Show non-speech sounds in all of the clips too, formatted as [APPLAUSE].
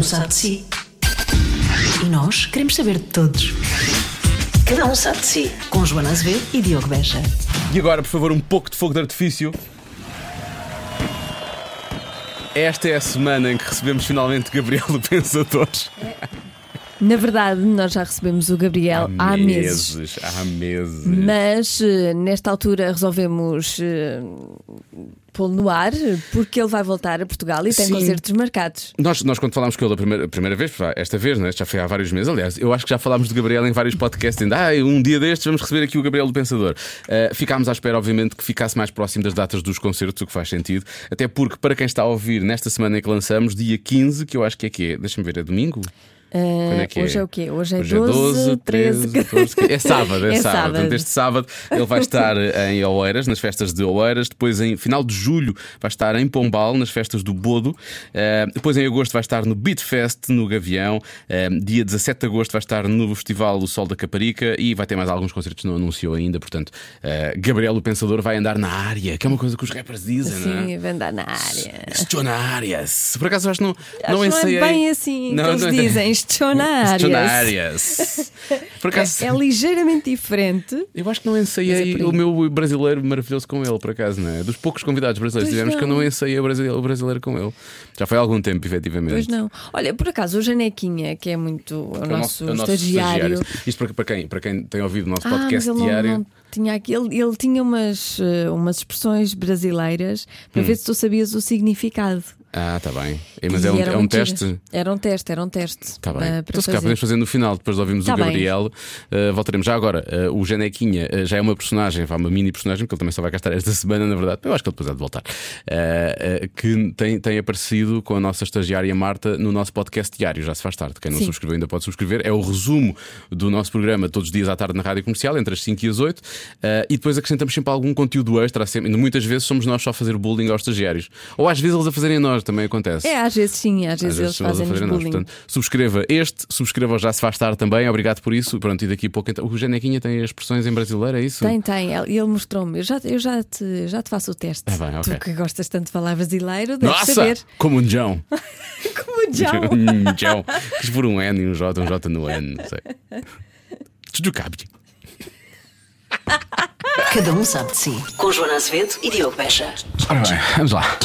um sabe de si. E nós queremos saber de todos. Cada um sabe de si. Com Joana Azevedo e Diogo Beja. E agora, por favor, um pouco de fogo de artifício. Esta é a semana em que recebemos finalmente Gabriel do Pensador. Na verdade, nós já recebemos o Gabriel há, meses. Há meses. Mas eh, nesta altura resolvemos eh, pô-lo no ar porque ele vai voltar a Portugal e tem Sim. concertos marcados. Nós, nós, quando falámos com ele a primeira, a primeira vez, esta vez, né? já foi há vários meses, aliás, eu acho que já falámos do Gabriel em vários podcasts, ainda, ah, um dia destes vamos receber aqui o Gabriel do Pensador. Uh, ficámos à espera, obviamente, que ficasse mais próximo das datas dos concertos, o que faz sentido, até porque, para quem está a ouvir, nesta semana em que lançamos, dia 15, que eu acho que é que é, deixa-me ver, é domingo? Uh, é hoje é? é o quê? Hoje é Hoje 12, é 12 13, 14, 15. É sábado, [LAUGHS] é, É sábado. sábado. Portanto, este sábado ele vai estar em Oeiras, nas festas de Oeiras. Depois, em final de julho, vai estar em Pombal, nas festas do Bodo. Uh, depois, em agosto, vai estar no Beat Fest, no Gavião. Uh, dia 17 de agosto, vai estar no Festival O Sol da Caparica. E vai ter mais alguns concertos, não anunciou ainda. Portanto, Gabriel, o Pensador, vai andar na área, que é uma coisa que os rappers dizem, não é? Sim, vem dar na área. Estou na área. Por acaso, acho que não, Acho não que ensaiei. não é bem assim Não, que eles não- dizem. Na áreas. [LAUGHS] Por acaso. É, é ligeiramente diferente. Eu acho que não é ensaiei aí. o meu brasileiro maravilhoso com ele, por acaso, não é? Dos poucos convidados brasileiros Pois tivemos que eu não. ensaiei o brasileiro, o brasileiro com ele. Já foi há algum tempo, efetivamente. Pois não. Olha, por acaso, o Janequinha, que é muito o É o nosso, é o nosso estagiário. Isto para, para quem, para quem tem ouvido o nosso Ah, podcast ele não- diário. não tinha aqui, ele, ele tinha umas, eh, umas expressões brasileiras Hum. para ver se tu sabias o significado. Ah, está bem. Mas E é um, é um teste. Era um teste, era um teste. Está bem. para então, se calhar podemos fazer no final, depois de ouvirmos Tá o. Gabriel. Uh, voltaremos já agora. uh, o Janequinha uh, já é uma personagem, uma mini personagem, porque ele também só vai cá estar esta [LAUGHS] semana, na verdade. Eu acho que ele depois há de voltar. Uh, uh, que tem, tem aparecido com a nossa estagiária Marta no nosso podcast diário. Já se faz tarde. Quem não Sim. subscreveu ainda pode subscrever. É o resumo do nosso programa todos os dias à tarde na rádio comercial, entre as 5 e as 8. Uh, e depois acrescentamos sempre algum conteúdo extra. Sempre. Muitas vezes somos nós só a fazer bullying aos estagiários. Ou às vezes eles a fazerem a nós, também acontece. É, às vezes sim, às vezes, Às vezes eles fazem-nos fazer nós. Portanto, subscreva este, subscreva o Já Se Faz Tarde também. Obrigado por isso. Pronto, e daqui a pouco então. O Janequinha tem as expressões em brasileiro, é isso? Tem, tem. Ele ele mostrou-me. Eu, já, eu já, te, já te faço o teste. Ah, bem, ok. Tu que gostas tanto de falar brasileiro, deves Nossa! saber. Como um Jão. [LAUGHS] Como. Um Jão. [LAUGHS] Quis por um N e um J, um J no N, não sei. Tudo cabe. Cada um sabe de si. Com Joana Azevedo e Diogo Beja. Ora bem, vamos lá.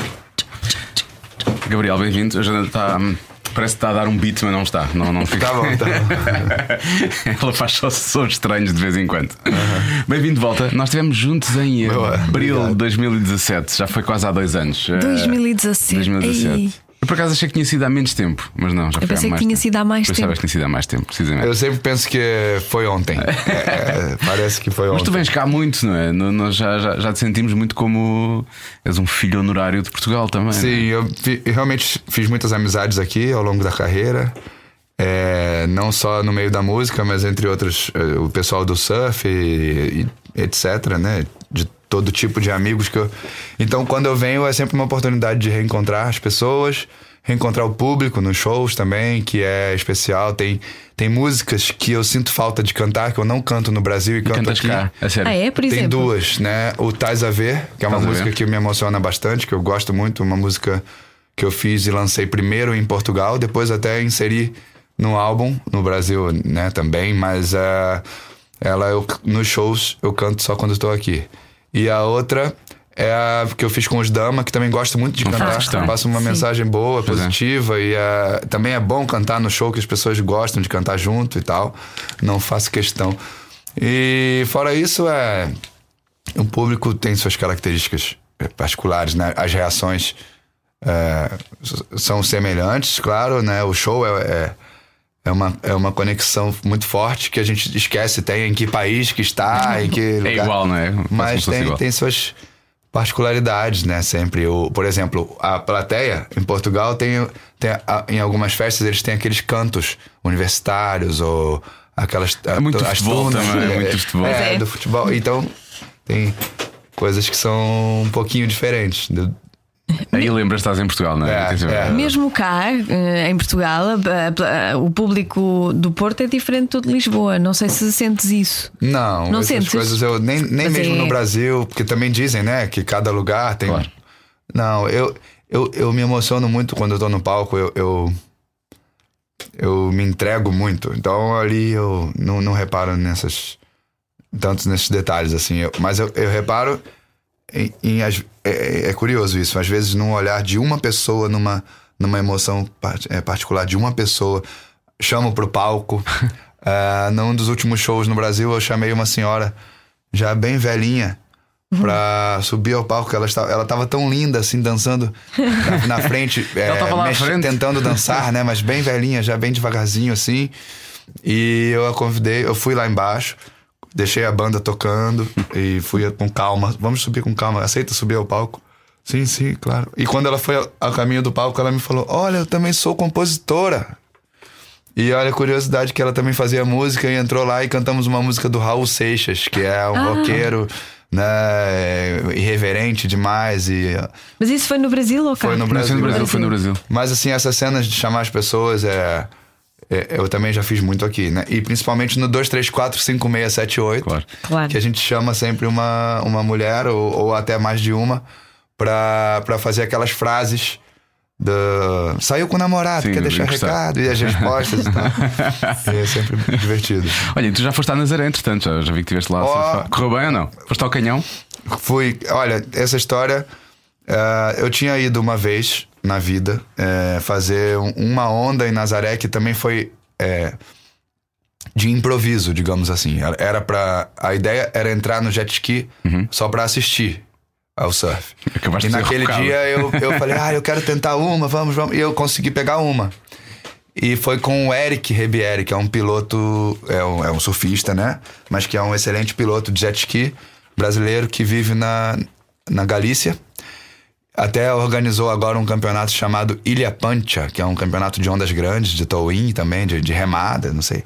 Gabriel, bem-vindo. A Joana está. hum, Parece que está a dar um beat, mas não está. Não, não fica. Tá bom, tá bom. [LAUGHS] Ela faz só sons estranhos de vez em quando. Bem-vindo de volta. Nós estivemos juntos em Boa, abril de 2017. Já foi quase há dois anos. Eh, 2017. 2017. Ei. Eu por acaso achei que tinha sido há menos tempo, mas não, já foi pensei que mais tinha tempo. sido há mais Pensavas tempo. que tinha sido há mais tempo, precisamente. Eu sempre penso que foi ontem. [LAUGHS] É, parece que foi Mas tu ontem. vens cá muito, não é? Nós já, já, já te sentimos muito como és um filho honorário de Portugal também. não é? Sim, eu, eu realmente fiz muitas amizades aqui ao longo da carreira. É, não só no meio da música, mas entre outros, eh, o pessoal do surf e, e etc, né? Todo tipo de amigos que eu. Então, quando eu venho, é sempre uma oportunidade de reencontrar as pessoas, reencontrar o público nos shows também, que é especial. Tem, tem músicas que eu sinto falta de cantar, que eu não canto no Brasil e, canto Cantas aqui. cá, a sério. Ah, é? Por Tem exemplo. duas, né? O Tais a Ver, que é uma Tais a música que me emociona bastante, que eu gosto muito, uma música que eu fiz e lancei primeiro em Portugal, depois até inseri no álbum no Brasil, né, também, mas eh, ela eu, nos shows eu canto só quando estou aqui. E a outra é a que eu fiz com os Dama, que também gosto muito de cantar, questão. passa uma Sim. mensagem boa, Pois é. positiva e eh, também é bom cantar no show que as pessoas gostam de cantar junto e tal. Não faço questão. E fora isso é o público tem suas características eh, particulares, né? As reações é, são semelhantes, claro, né? O show é, é, é uma, é uma conexão muito forte que a gente esquece tem em que país que está, em que lugar. É igual, não é? Parece como Mas tem, igual. tem suas particularidades, né? Sempre. O, por exemplo, a plateia em Portugal tem, tem a- em algumas festas eles têm aqueles cantos universitários ou aquelas É muito as futebol também, né? muito futebol. É, É. do futebol. Então tem coisas que são um pouquinho diferentes. Do- Aí lembras que estás em Portugal, não é? É, é. Mesmo cá, eh, em Portugal, o público do Porto é diferente do de Lisboa. Não sei se sentes isso. Não, Não sentes? coisas eu nem, nem Mas mesmo é- no Brasil, porque também dizem, né, que cada lugar tem. Claro. Não, eu, eu, eu me emociono muito quando eu tô no palco. Eu, eu, eu me entrego muito. Então ali eu não, não reparo nessas. Tantos nesses detalhes, assim. Eu- mas eu, eu reparo em. em é, é curioso isso. Às vezes, num olhar de uma pessoa, numa, numa emoção part- é, particular de uma pessoa, chamo pro palco. [LAUGHS] Ah, num dos últimos shows no Brasil, eu chamei uma senhora já bem velhinha pra subir ao palco. Ela estava, ela tava tão linda, assim, dançando na, na frente. [LAUGHS] é, tava lá na frente. Tentando dançar, né? Mas bem velhinha, já bem devagarzinho, assim. E eu a convidei, eu fui lá embaixo, deixei a banda tocando e fui com calma. Vamos subir com calma. Aceita subir ao palco? Sim, sim, claro. E quando ela foi ao- caminho do palco, ela me falou: Olha, eu também sou compositora. E olha a curiosidade que ela também fazia música e entrou lá e cantamos uma música do Raul Seixas, que é um roqueiro, né, irreverente demais e Mas isso foi no Brasil ou cá? foi no Brasil. foi no Brasil, né? foi no Brasil. Mas assim, essas cenas de chamar as pessoas é- eu também já fiz muito aqui, né? E principalmente no 234 5678, Claro. Claro. que a gente chama sempre uma, uma mulher ou, ou até mais de uma pra, pra fazer aquelas frases do saiu com o namorado, Sim, quer deixar recado e as respostas e tal. e [LAUGHS] é sempre divertido. Olha, tu já foste à Nazaré, entretanto, já, já vi que estiveste lá. Oh. Correu bem ou não? Foste ao canhão? Fui, olha, essa história. eh, eu tinha ido uma vez na vida eh, fazer um- uma onda em Nazaré que também foi eh, de improviso, digamos assim. Era- para a ideia era entrar no jet ski só para assistir ao surf. Acabaste e naquele dia eu, eu falei, ah, eu quero tentar uma, vamos, vamos. E eu consegui pegar uma. E foi com o Eric Rebieri, que é um piloto, é um, é um surfista, né? Mas que é um excelente piloto de jet ski brasileiro que vive na, na Galícia. Até organizou agora um campeonato chamado Ilha Pancha, que é um campeonato de ondas grandes, de towing também, de, de remada, não sei.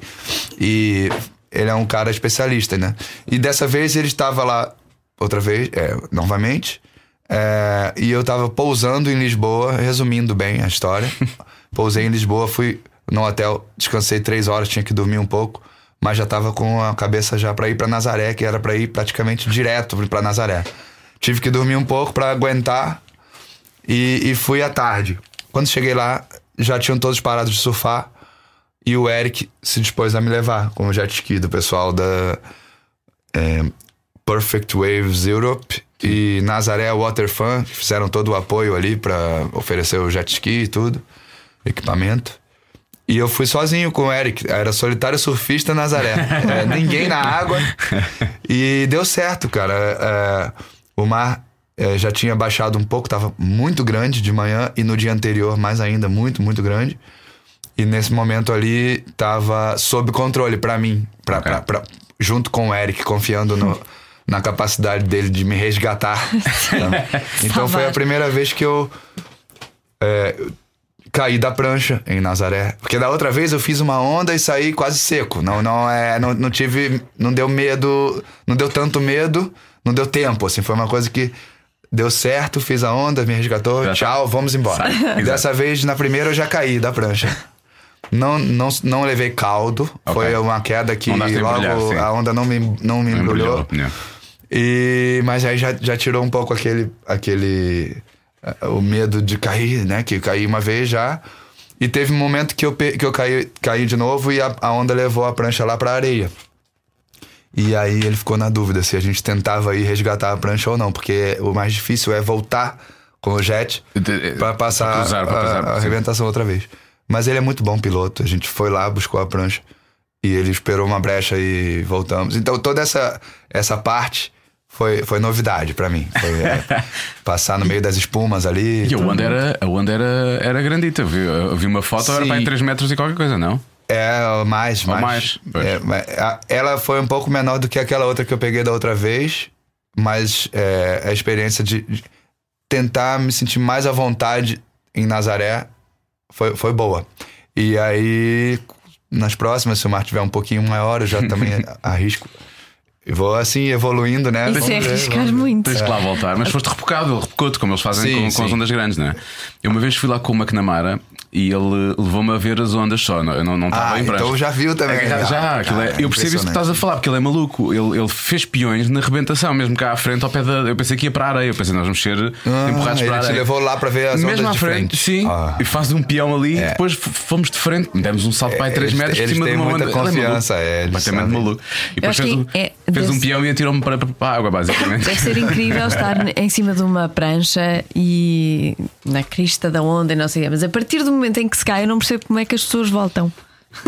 E ele é um cara especialista, né? E dessa vez ele estava lá, outra vez, é, novamente, é, e eu tava pousando em Lisboa, resumindo bem a história. [LAUGHS] Pousei em Lisboa, fui no hotel, descansei três horas, tinha que dormir um pouco, mas já tava com a cabeça já pra ir pra Nazaré, que era pra ir praticamente direto pra Nazaré. Tive que dormir um pouco pra aguentar e, e fui à tarde. Quando cheguei lá, já tinham todos parado de surfar e o Eric se dispôs a me levar com o jet ski do pessoal da é, Perfect Waves Europe e Nazaré Waterfun, que fizeram todo o apoio ali pra oferecer o jet ski e tudo, equipamento. E eu fui sozinho com o Eric, era solitário surfista Nazaré. É, ninguém na água. [LAUGHS] E deu certo, cara. É, o mar é, já tinha baixado um pouco, tava muito grande de manhã e no dia anterior mais ainda, muito, muito grande. E nesse momento ali tava sob controle pra mim, pra, pra- pra- junto com o Eric, confiando no- na capacidade dele de me resgatar. [LAUGHS] então foi a primeira vez que eu é, caí da prancha em Nazaré. Porque da outra vez eu fiz uma onda e saí quase seco. Não, não, é, não, não tive. Não deu medo. Não deu tanto medo. Não deu tempo. Assim, foi uma coisa que deu certo, fiz a onda, me resgatou. Já tá. tchau, vamos embora. Sai. Dessa vez, na primeira, eu já caí da prancha. Não, não, não levei caldo. Foi uma queda que logo embrulhar, a onda não me, não me embrulhou. Yeah. E, mas aí já, já tirou um pouco aquele, aquele eh, o medo de cair, né? Que eu caí uma vez já. E teve um momento que eu, que eu caí, caí de novo e a, a onda levou a prancha lá pra areia. E aí ele ficou na dúvida se a gente tentava ir resgatar a prancha ou não, porque o mais difícil é voltar com o jet pra passar pra cruzar, pra a- cruzar, a, arrebentação outra vez. Mas ele é muito bom piloto. A gente foi lá, buscou a prancha e ele esperou uma brecha e voltamos. Então toda essa, essa parte foi, foi novidade pra mim. Foi é, [LAUGHS] passar no meio das espumas ali. E a onda era, a onda era, era grandita. Eu vi, eu vi uma foto, era Sim. para aí 3 metros e qualquer coisa, não? É, mais, mais. mais. É, ela foi um pouco menor do que aquela outra que eu peguei da outra vez, mas é, a experiência de, de tentar me sentir mais à vontade em Nazaré foi, foi boa. E aí, nas próximas, se o mar tiver um pouquinho maior, eu já também [LAUGHS] arrisco. E vou assim, evoluindo, né? Isso é arriscar muito. Tens que lá voltar, mas foste repocado, repocou-te, como eles fazem Sim, com, com as sim. ondas grandes, não é? Eu uma vez fui lá com o McNamara e ele levou-me a ver as ondas só. não- Eu não estava Ah, em prancha. então já viu também. É, Já, aquilo é- Ah, eu percebo isso que estás a falar, porque ele é maluco. Ele, ele fez peões na rebentação, mesmo cá à frente, ao pé da. Eu pensei que ia para a areia. Eu pensei, nós vamos ser Ah, empurrados para a areia. levou lá para ver as Mesmo ondas à de frente, frente. sim. Ah. E faz um peão ali É. e depois fomos de frente, demos um salto para aí 3 Eles- metros por cima de uma muita onda. É confiança, é, Completamente maluco. E depois fez, um, é- fez um peão e atirou-me para, para a água, basicamente. Deve ser incrível estar [LAUGHS] em cima de uma prancha e na crista da onda e não sei o quê. Mas a partir do momento em que se cai, eu não percebo como é que as pessoas voltam.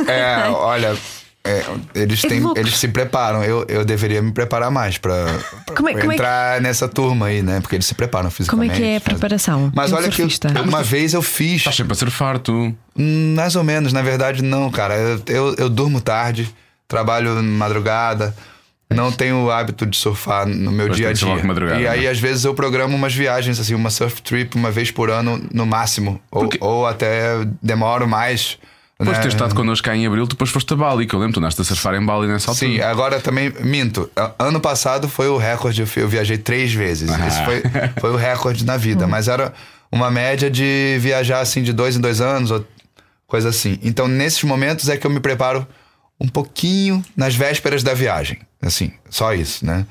É, [LAUGHS] olha, é, eles, É têm, eles se preparam. Eu, eu deveria me preparar mais para é- como é que- entrar nessa turma aí, né? Porque eles se preparam Como é fisicamente. que é a preparação? Mas olha que surfista? uma vez eu fiz. Estás sempre a surfar, tu. Mais ou menos, na verdade, não, cara. Eu, eu, eu durmo tarde, trabalho madrugada, não tenho o hábito de surfar no meu dia a dia. madrugada, e aí, né? às vezes, eu programo umas viagens, assim, uma surf trip uma vez por ano, no máximo. Ou, Porque- ou até demoro mais. Depois de né? ter estado connosco cá em Abril, tu depois foste a Bali, que eu lembro, tu andaste a surfar em Bali nessa altura. Sim, agora também minto. Ano passado foi o recorde, eu viajei três vezes. Ah. Esse foi, foi o recorde na vida. [LAUGHS] Mas era uma média de viajar assim de dois em dois anos, ou coisa assim. Então, nesses momentos é que eu me preparo um pouquinho nas vésperas da viagem. Assim, só isso, né?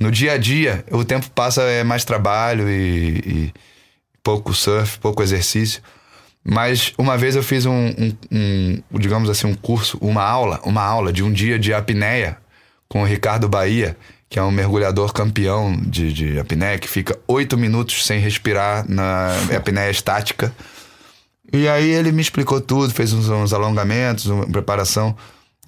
No dia a dia, o tempo passa é mais trabalho e, e pouco surf, pouco exercício. Mas uma vez eu fiz um, um- um, digamos assim, um curso, uma aula, uma aula de um dia de apneia com o Ricardo Bahia, que é um mergulhador campeão de, de apneia, que fica oito minutos sem respirar na [LAUGHS] apneia estática. E aí ele me explicou tudo, fez uns, uns alongamentos, uma preparação,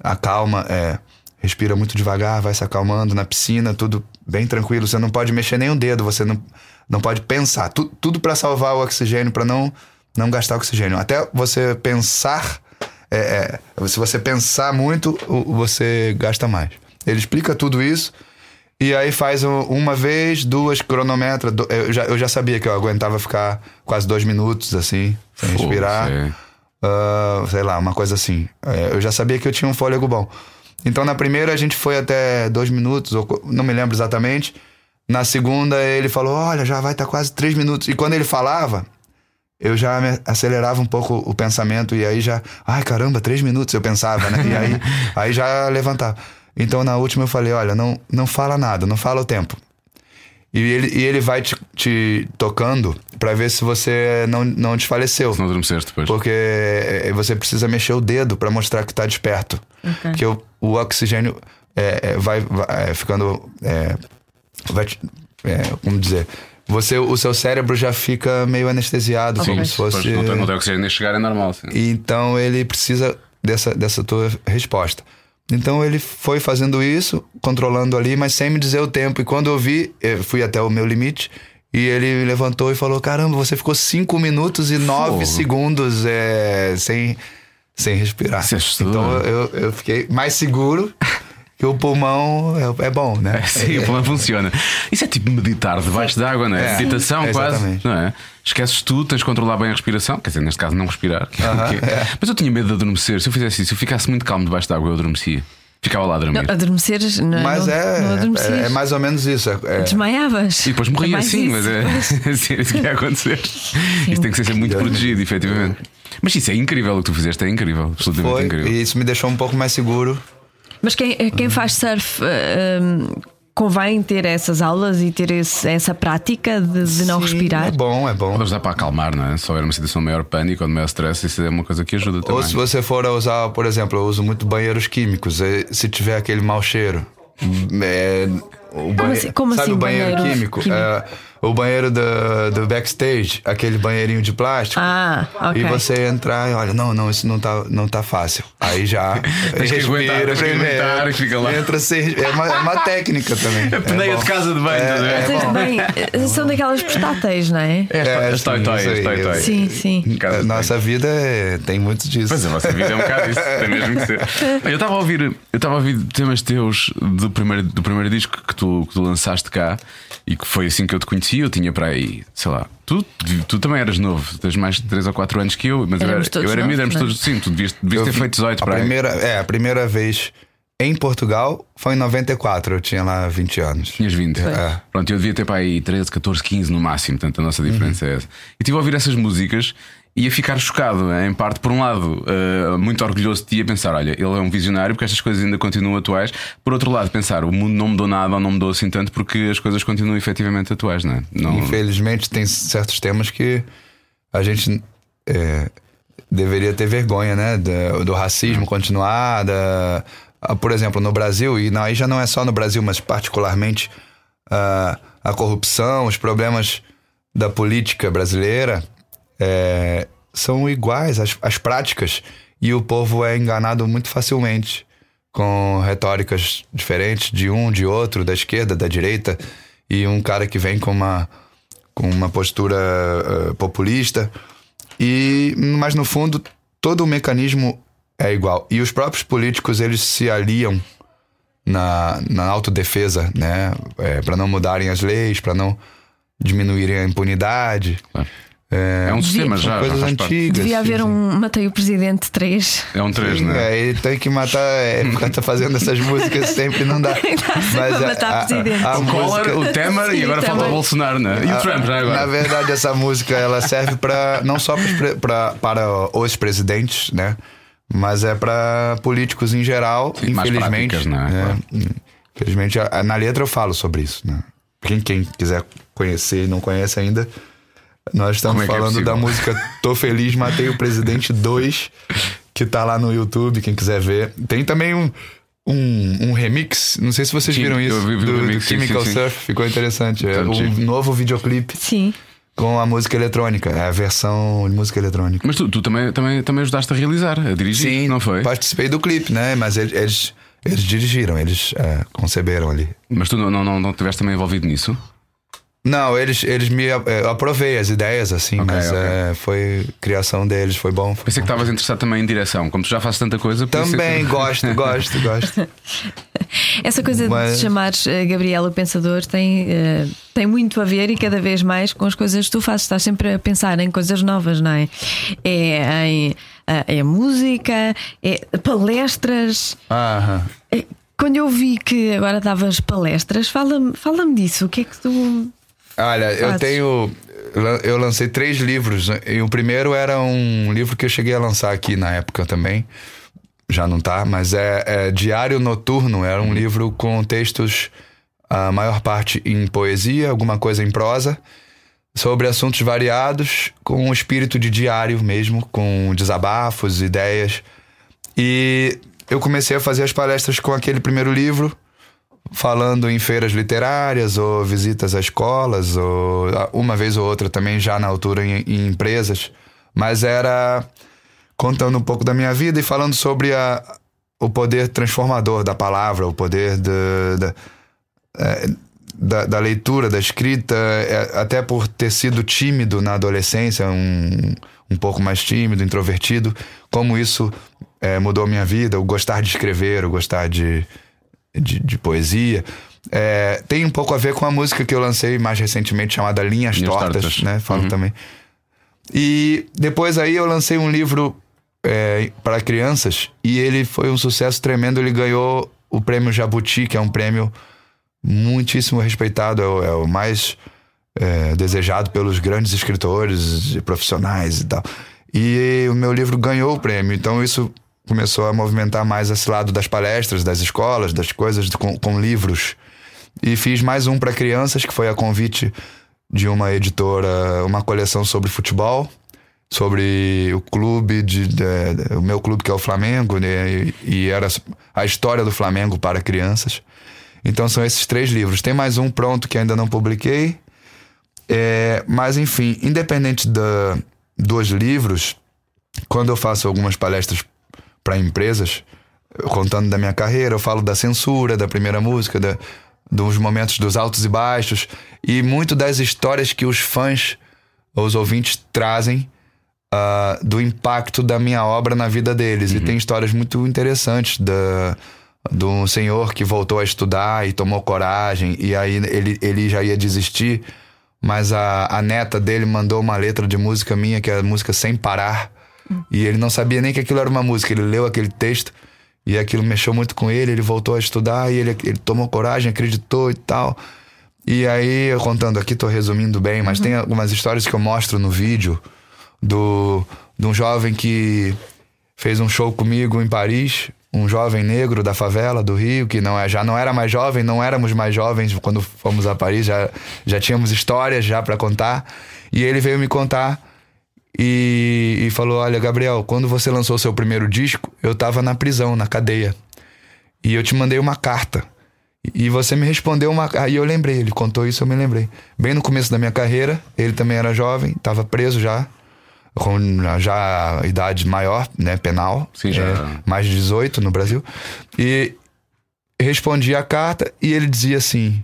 acalma, é, respira muito devagar, vai se acalmando na piscina, tudo bem tranquilo. Você não pode mexer nem dedo, você não, não pode pensar. Tu- tudo para salvar o oxigênio, para não, não gastar oxigênio. Até você pensar, é, é, se você pensar muito, você gasta mais. Ele explica tudo isso. E aí faz um- uma vez, duas, cronometra. Eu já, eu já sabia que eu aguentava ficar quase dois minutos assim, sem respirar. você- Ah, sei lá, uma coisa assim. É, eu já sabia que eu tinha um fôlego bom. Então na primeira a gente foi até dois minutos, ou não me lembro exatamente. Na segunda ele falou: Olha, já vai estar quase três minutos. E quando ele falava, eu já me acelerava um pouco o pensamento e aí já, ai caramba, três minutos eu pensava, né? E aí, [LAUGHS] aí já levantava. Então na última eu falei: Olha, não, não fala nada, não fala o tempo. E ele, e ele vai te, te tocando pra ver se você não, não desfaleceu. Se não adormeceste depois. Porque é, você precisa mexer o dedo para mostrar que tá desperto. Porque o, o oxigênio é, é, vai, vai, é, ficando. É, vai te- é, como dizer? Você, o seu cérebro já fica meio anestesiado, Sim, como se fosse. não, tem, não tem oxigênio nem chegar, é normal. Sim. Então ele precisa dessa, dessa tua resposta. Então ele foi fazendo isso, controlando ali, mas sem me dizer o tempo. E quando eu vi, eu fui até o meu limite. E ele levantou e falou: Caramba, você ficou 5 minutos e 9 Fogo. segundos é, sem, sem respirar. Assustador. então eu, eu fiquei mais seguro que o pulmão é, é bom, né? Sim, o plano funciona. Isso é tipo meditar debaixo d'água, não é? É, Meditação é, quase. exatamente. Não é? Esqueces tudo, tens de controlar bem a respiração. Quer dizer, neste caso, não respirar. que é que é. Mas eu tinha medo de adormecer. Se eu fizesse isso, se eu ficasse muito calmo debaixo d'água, eu adormecia. Ficava lá a dormir. Não, adormeceres, não, Mas não, é, não é, adormecias. é mais ou menos isso. é- é- Desmaiavas. E depois É morria mais assim, isso. mas é, [LAUGHS] [LAUGHS] assim, é isso que ia acontecer. Isso tem que ser muito protegido, efetivamente. Mas isso é incrível o que tu fizeste, é incrível, absolutamente foi, incrível. e isso me deixou um pouco mais seguro. Mas quem, quem faz surf eh, hum, convém ter essas aulas e ter esse- essa prática de, de não Sim, respirar. É bom, é bom. Pode ajudar para acalmar, não é? Se houver uma situação de maior pânico ou de maior stress, isso é uma coisa que ajuda também. Ou se você for a usar, por exemplo, eu uso muito banheiros químicos. eh, Se tiver aquele mau cheiro. é, o banhe- assim- como sabe assim, o banheiro, banheiro químico? químico? É, o banheiro do, do backstage, aquele banheirinho de plástico. Ah, ok. E você entrar e olha, não, não, isso não tá, não tá fácil. Aí já [LAUGHS] Tens que aguentar, tens que aguentar e fica lá. Entra sem, é, uma, é uma técnica também. A peneia É de casa de banho, É, ver? é bom. bem, [LAUGHS] são daquelas portáteis, não é? É, É, as toy toys. Sim, sim. A nossa vida é- tem muito disso. Pois é, a vossa vida é um bocado isso, tem mesmo que ser. [LAUGHS] Eu estava a ouvir, eu estava a ouvir temas teus do primeiro, do primeiro disco que tu, que tu lançaste cá e que foi assim que eu te conheci. Eu tinha para aí, sei lá, tu, tu também eras novo, tens mais de 3 ou 4 anos que eu, mas eu era, eu era miúdo, éramos todos, sim, tu devias, devias ter vi- feito 18 a para aí. primeira, É, a primeira vez em Portugal foi em 94, eu tinha lá 20 anos. Tinhas 20. É. Pronto, eu devia ter para aí 13, 14, 15 no máximo, portanto a nossa diferença Uhum. é essa. E estive a ouvir essas músicas ia ficar chocado, em parte, por um lado, uh, muito orgulhoso de ti a pensar: olha, ele é um visionário porque estas coisas ainda continuam atuais. Por outro lado, pensar: o mundo não mudou nada ou não mudou assim tanto porque as coisas continuam efetivamente atuais, não é? Não... Infelizmente, tem certos temas que a gente. É, deveria ter vergonha, né? Do, do racismo continuar, da, ah, por exemplo, no Brasil, e não, aí já não é só no Brasil, mas particularmente uh, a corrupção, os problemas da política brasileira é, são iguais, as, as práticas, e o povo é enganado muito facilmente com retóricas diferentes de um, de outro, da esquerda, da direita, e um cara que vem com uma, com uma postura uh, populista. E, mas no fundo, todo o mecanismo é igual. E os próprios políticos, eles se aliam na, na autodefesa, né? É, para não mudarem as leis, para não diminuírem a impunidade. É, é um sistema já. Coisas já antigas. Devia haver sim, um Matei o Presidente 3. É um 3, né? É, ele tem que matar. É, [LAUGHS] tá fazendo essas músicas sempre não dá. [LAUGHS] Mas matar o presidente. o Collor, o Temer e agora falta o Bolsonaro, né? E o Trump já agora. Na verdade, essa música ela serve para não só pra, para os presidentes, né? Mas é para políticos em geral, Sim, infelizmente. Práticas, né? É, infelizmente, na letra eu falo sobre isso, né? Quem, quem quiser conhecer e não conhece ainda, nós estamos é, é falando é da música Tô Feliz, Matei o Presidente 2, que tá lá no YouTube, quem quiser ver. Tem também um, um, um remix, não sei se vocês sim, viram isso, vi, vi do, remix, do, Chemical sim, sim, Surf, ficou interessante. É um novo videoclipe. Sim com a música eletrônica, é a versão de música eletrônica. Mas tu, tu também, também, também ajudaste a realizar, a dirigir, Sim, não foi? Participei do clipe, né? Mas eles, eles, eles dirigiram, eles é, conceberam ali. Mas tu não, não, não, não estiveste também envolvido nisso? Não, eles, eles me. Eu aprovei as ideias, assim, okay, mas okay. É, foi criação deles, foi bom. Foi Pensei bom. que estavas interessado também em direção, como tu já fazes tanta coisa. Também que... gosto, gosto, [LAUGHS] gosto. Essa coisa mas... de chamares uh, Gabriel o Pensador tem, uh, tem muito a ver e cada vez mais com as coisas que tu fazes. Estás sempre a pensar em coisas novas, não é? É em é música, é palestras. Ah, é, quando eu vi que agora davas palestras, fala-me fala disso. O que é que tu Olha, eu tenho. Eu lancei três livros. Né? E o primeiro era um livro que eu cheguei a lançar aqui na época também. Já não tá, mas é, é Diário Noturno. Era um livro com textos, a maior parte em poesia, alguma coisa em prosa, sobre assuntos variados, com um espírito de diário mesmo, com desabafos, ideias. E eu comecei a fazer as palestras com aquele primeiro livro falando em feiras literárias ou visitas a escolas, ou uma vez ou outra também já na altura em, em empresas, mas era contando um pouco da minha vida e falando sobre a, o poder transformador da palavra, o poder de, de, é, da, da, leitura, da escrita, é, até por ter sido tímido na adolescência, um, um pouco mais tímido, introvertido, como isso é, mudou a minha vida, o gostar de escrever, o gostar de, de, de poesia. É, tem um pouco a ver com a música que eu lancei mais recentemente chamada Linhas, Linhas Tortas, Tortas, né? Falo uhum. também. E depois aí eu lancei um livro é, para crianças e ele foi um sucesso tremendo. Ele ganhou o prêmio Jabuti, que é um prêmio muitíssimo respeitado, é o, é o mais é, desejado pelos grandes escritores e profissionais e tal. E o meu livro ganhou o prêmio, então isso começou a movimentar mais esse lado das palestras, das escolas, das coisas com, com livros. E fiz mais um para crianças, que foi a convite de uma editora, uma coleção sobre futebol, sobre o clube, de, de, de o meu clube que é o Flamengo, né? e, e era a história do Flamengo para crianças. Então são esses três livros. Tem mais um pronto que ainda não publiquei. É, mas enfim, independente da, dos livros, quando eu faço algumas palestras para empresas, contando da minha carreira, eu falo da censura, da primeira música, da, dos momentos dos altos e baixos e muito das histórias que os fãs, os ouvintes trazem uh, do impacto da minha obra na vida deles. Uhum. E tem histórias muito interessantes da de um senhor que voltou a estudar e tomou coragem, e aí ele, ele já ia desistir, mas a, a neta dele mandou uma letra de música minha, que é a música Sem Parar, e ele não sabia nem que aquilo era uma música. Ele leu aquele texto e aquilo mexeu muito com ele. Ele voltou a estudar e ele, ele tomou coragem, acreditou e tal. E aí, contando aqui, tô resumindo bem, mas uhum. tem algumas histórias que eu mostro no vídeo do, de um jovem que fez um show comigo em Paris, um jovem negro da favela do Rio, que não é, já não era mais jovem, não éramos mais jovens quando fomos a Paris, já, já tínhamos histórias já para contar. E ele veio me contar e, e, falou: Olha, Gabriel, quando você lançou seu primeiro disco, eu tava na prisão, na cadeia. E eu te mandei uma carta. E você me respondeu uma. Aí eu lembrei, ele contou isso, eu me lembrei. Bem no começo da minha carreira, ele também era jovem, estava preso já, com já idade maior, né, penal. Sim, já. É, mais de 18 no Brasil. E respondi a carta e ele dizia assim: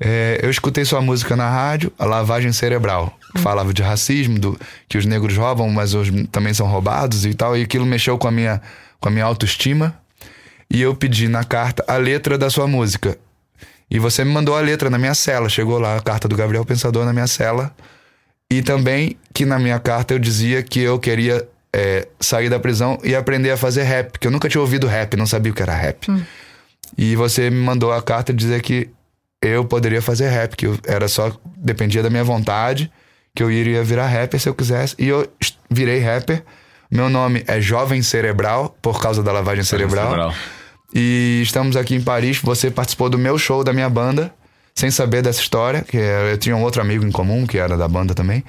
é, Eu escutei sua música na rádio, a lavagem cerebral. Que falava de racismo, do, que os negros roubam, mas os, também são roubados e tal. E aquilo mexeu com a minha, com a minha autoestima e eu pedi na carta a letra da sua música. E você me mandou a letra na minha cela. Chegou lá a carta do Gabriel Pensador na minha cela. E também que na minha carta eu dizia que eu queria é, sair da prisão e aprender a fazer rap. Que eu nunca tinha ouvido rap, não sabia o que era rap. Hum. E você me mandou a carta dizer que eu poderia fazer rap, que eu era só. dependia da minha vontade, que eu iria virar rapper se eu quisesse. E eu virei rapper. Meu nome é Jovem Cerebral, por causa da lavagem cerebral. cerebral. E estamos aqui em Paris. Você participou do meu show da minha banda, sem saber dessa história, que é, eu tinha um outro amigo em comum, que era da banda também.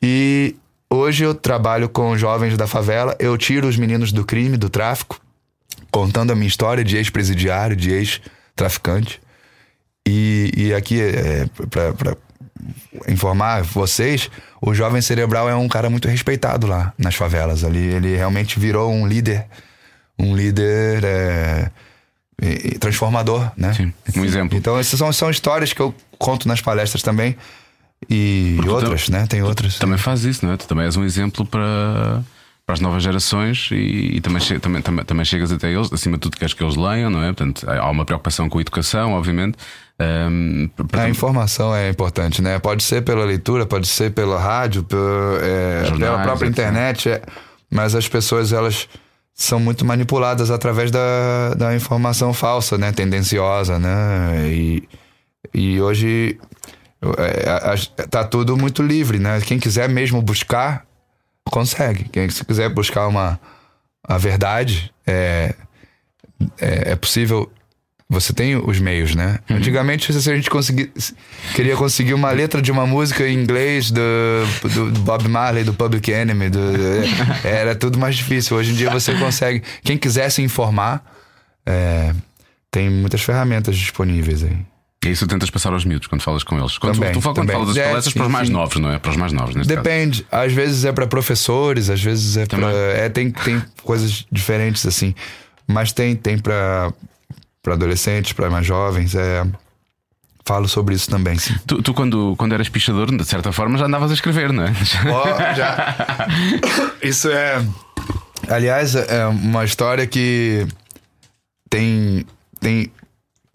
E hoje eu trabalho com jovens da favela. Eu tiro os meninos do crime, do tráfico, contando a minha história de ex-presidiário, de ex-traficante. E, e aqui, é, para informar vocês, o jovem cerebral é um cara muito respeitado lá nas favelas. Ali, ele realmente virou um líder um líder é, transformador, né? Sim, um exemplo. Então, essas são, são histórias que eu conto nas palestras também. E Porque outras, né? Tem outras. Também faz isso, não é? Tu também és um exemplo para, para as novas gerações e, e também, também, também, também chegas até eles. Acima de tudo, queres que eles leiam, não é? Portanto, há uma preocupação com a educação, obviamente. Um, a informação é importante, né? Pode ser pela leitura, pode ser pela rádio, pela, é, pela própria internet, é, mas as pessoas elas são muito manipuladas através da, da informação falsa, né? Tendenciosa, né? E, e hoje é, tá tudo muito livre, né? Quem quiser mesmo buscar, consegue. Quem se quiser buscar uma a verdade, é, é, é possível você tem os meios, né? Uhum. Antigamente, se a gente conseguir, queria conseguir uma letra de uma música em inglês do, do Bob Marley, do Public Enemy, do, era tudo mais difícil. Hoje em dia você consegue. Quem quiser se informar, é, tem muitas ferramentas disponíveis aí. E isso tentas passar aos miúdos quando falas com eles. Quando também, tu, tu quando falas das é, palestras sim, para os mais novos, não é? Para os mais novos, Depende. Caso. Às vezes é para professores, às vezes é para. É, tem, tem coisas diferentes assim. Mas tem, tem para para adolescentes, para mais jovens. É, falo sobre isso também, sim. Tu, tu, quando, quando eras pichador, de certa forma, já andavas a escrever, não é? Oh, [LAUGHS] já. Isso é. Aliás, é uma história que tem. tem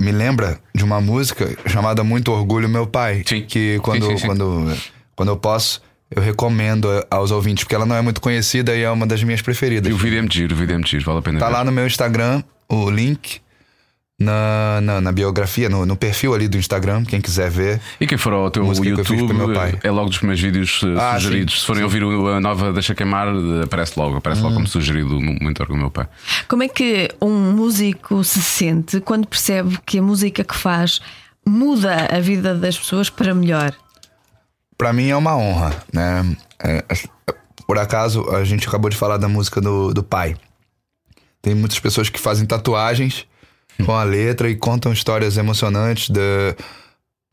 me lembra de uma música chamada Muito Orgulho Meu Pai. Sim. Que quando, sim, sim, quando, quando eu posso. Eu recomendo aos ouvintes, porque ela não é muito conhecida e é uma das minhas preferidas. E o vídeo é o vídeo é vale a pena. Tá ver. lá no meu Instagram, o link na, na, na, biografia, no, no, perfil ali do Instagram, quem quiser ver. E quem for ao teu YouTube, é logo dos primeiros vídeos eh, ah, sugeridos. Sim, Se forem sim. ouvir a nova Deixa Queimar, aparece logo, aparece hum. logo como sugerido muito orgulho meu pai. Como é que um músico se sente quando percebe que a música que faz muda a vida das pessoas para melhor? Para mim é uma honra, né? É, por acaso, a gente acabou de falar da música do, do pai. Tem muitas pessoas que fazem tatuagens com a letra e contam histórias emocionantes de,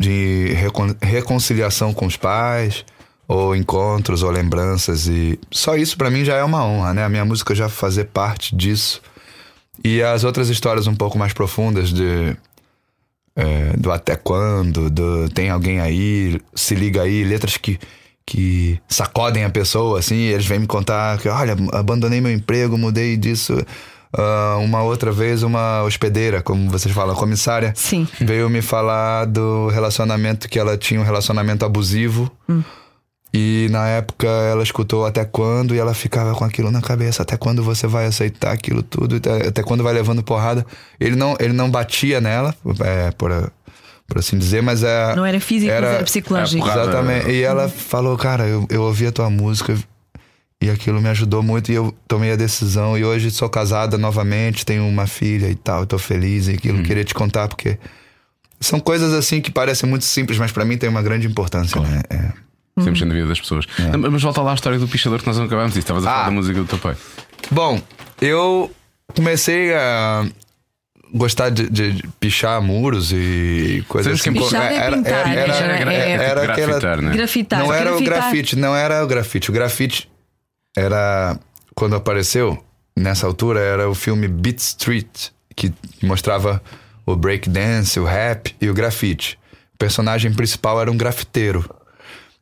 de recon, reconciliação com os pais, ou encontros, ou lembranças. E só isso para mim já é uma honra, né? A minha música já fazer parte disso. E as outras histórias um pouco mais profundas de. É, do até quando, do tem alguém aí, se liga aí, letras que, que sacodem a pessoa, assim, eles vêm me contar que, olha, abandonei meu emprego, mudei disso Uh, uma outra vez, uma hospedeira, como vocês falam, comissária, Sim. veio me falar do relacionamento que ela tinha um relacionamento abusivo. Hum. E na época ela escutou até quando e ela ficava com aquilo na cabeça. Até quando você vai aceitar aquilo tudo? Até quando vai levando porrada? Ele não, ele não batia nela, é, por, por assim dizer, mas é. Não era físico, era, era psicológico. É, exatamente. E ela falou, cara, eu, eu ouvi a tua música E aquilo me ajudou muito e eu tomei a decisão. E hoje sou casada novamente, tenho uma filha e tal, estou feliz. E aquilo hum. queria te contar porque são coisas assim que parecem muito simples, mas para mim tem uma grande importância, claro. né? É. Sempre uhum. na vida das pessoas. É. Mas volta lá à história do pichador que nós não acabámos disso. Estavas a falar ah. da música do teu pai. Bom, eu comecei a gostar de, de, pichar muros e coisas assim. Pichar é pintar, era, era, era, é, era grafitar, né? grafitar, Não era grafitar. o grafite, não era o grafite. O grafite era quando apareceu nessa altura era o filme Beat Street que mostrava o breakdance, o rap e o grafite. O personagem principal era um grafiteiro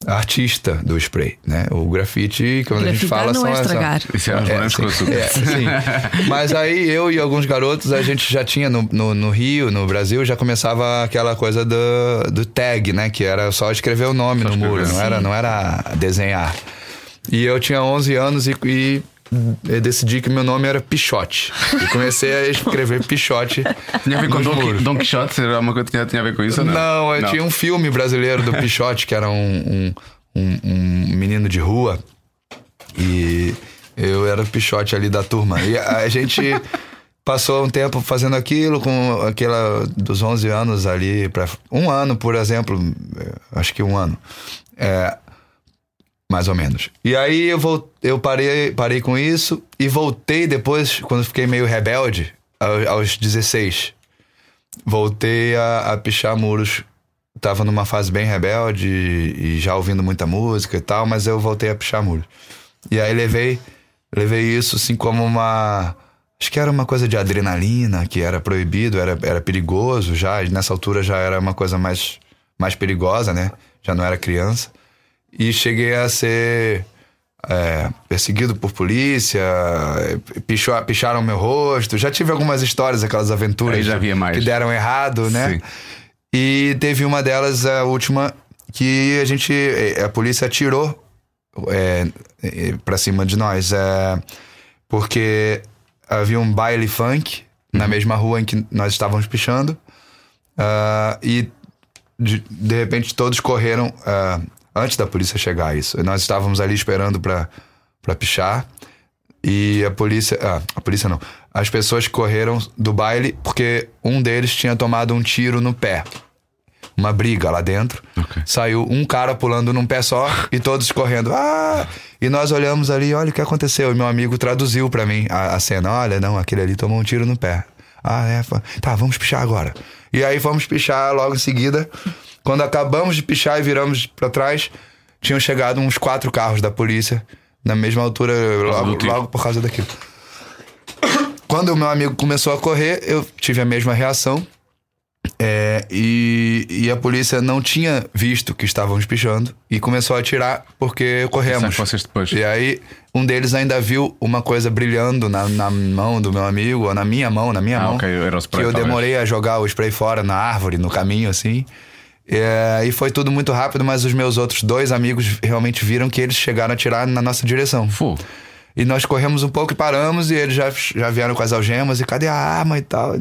artista do spray, né? O grafite, quando Grafitar a gente fala, não são é estragar. Isso é, é, é, sim. Mas aí eu e alguns garotos, a gente já tinha no, no, no, Rio, no Brasil, já começava aquela coisa do, do tag, né? Que era só escrever o nome só no muro, não era, não era desenhar. E eu tinha 11 anos e, e eu decidi que meu nome era Pichote. E comecei a escrever Pichote. Tinha a ver com Don, Don Quixote? Era uma coisa que tinha a ver com isso? Não, não, não. tinha um filme brasileiro do Pichote, que era um, um, um, um menino de rua. E eu era o Pichote ali da turma. E a gente passou um tempo fazendo aquilo com aquela dos 11 anos ali para um ano, por exemplo, acho que um ano. É, mais ou menos. E aí eu, vou, eu parei, parei com isso e voltei depois, quando fiquei meio rebelde, aos 16. Voltei a, a pichar muros. Tava numa fase bem rebelde e, e já ouvindo muita música e tal, mas eu voltei a pichar muros. E aí levei, levei isso assim como uma. Acho que era uma coisa de adrenalina, que era proibido, era, era perigoso já. Nessa altura já era uma coisa mais, mais perigosa, né? Já não era criança e cheguei a ser é, perseguido por polícia, pichou, picharam meu rosto. Já tive algumas histórias, aquelas aventuras que deram errado, né? Sim. E teve uma delas, a última, que a gente. A polícia atirou é, pra cima de nós. É, porque havia um baile funk uhum. na mesma rua em que nós estávamos pichando. Uh, e de, de repente todos correram. Uh, antes da polícia chegar isso. Nós estávamos ali esperando para pichar e a polícia. Ah, a polícia não. As pessoas correram do baile porque um deles tinha tomado um tiro no pé. Uma briga lá dentro. Okay. Saiu um cara pulando num pé só e todos correndo. Ah! E nós olhamos ali, olha o que aconteceu. E meu amigo traduziu para mim a, a cena. Olha, não, aquele ali tomou um tiro no pé. Ah, é. Tá, vamos pichar agora. E aí fomos pichar logo em seguida. Quando acabamos de pichar e viramos para trás, tinham chegado uns quatro carros da polícia na mesma altura, logo, logo por causa daquilo. Quando o meu amigo começou a correr, eu tive a mesma reação. É, e, e, a polícia não tinha visto que estávamos pichando e começou a atirar porque corremos. E aí um deles ainda viu uma coisa brilhando na, na mão do meu amigo, ou na minha mão, na minha ah, mão. Okay. que eu demorei a jogar o spray fora na árvore, no caminho, assim. É, e foi tudo muito rápido, mas os meus outros dois amigos realmente viram que eles chegaram a tirar na nossa direção. Fu. E nós corremos um pouco e paramos, e eles já, já vieram com as algemas, e cadê a arma e tal.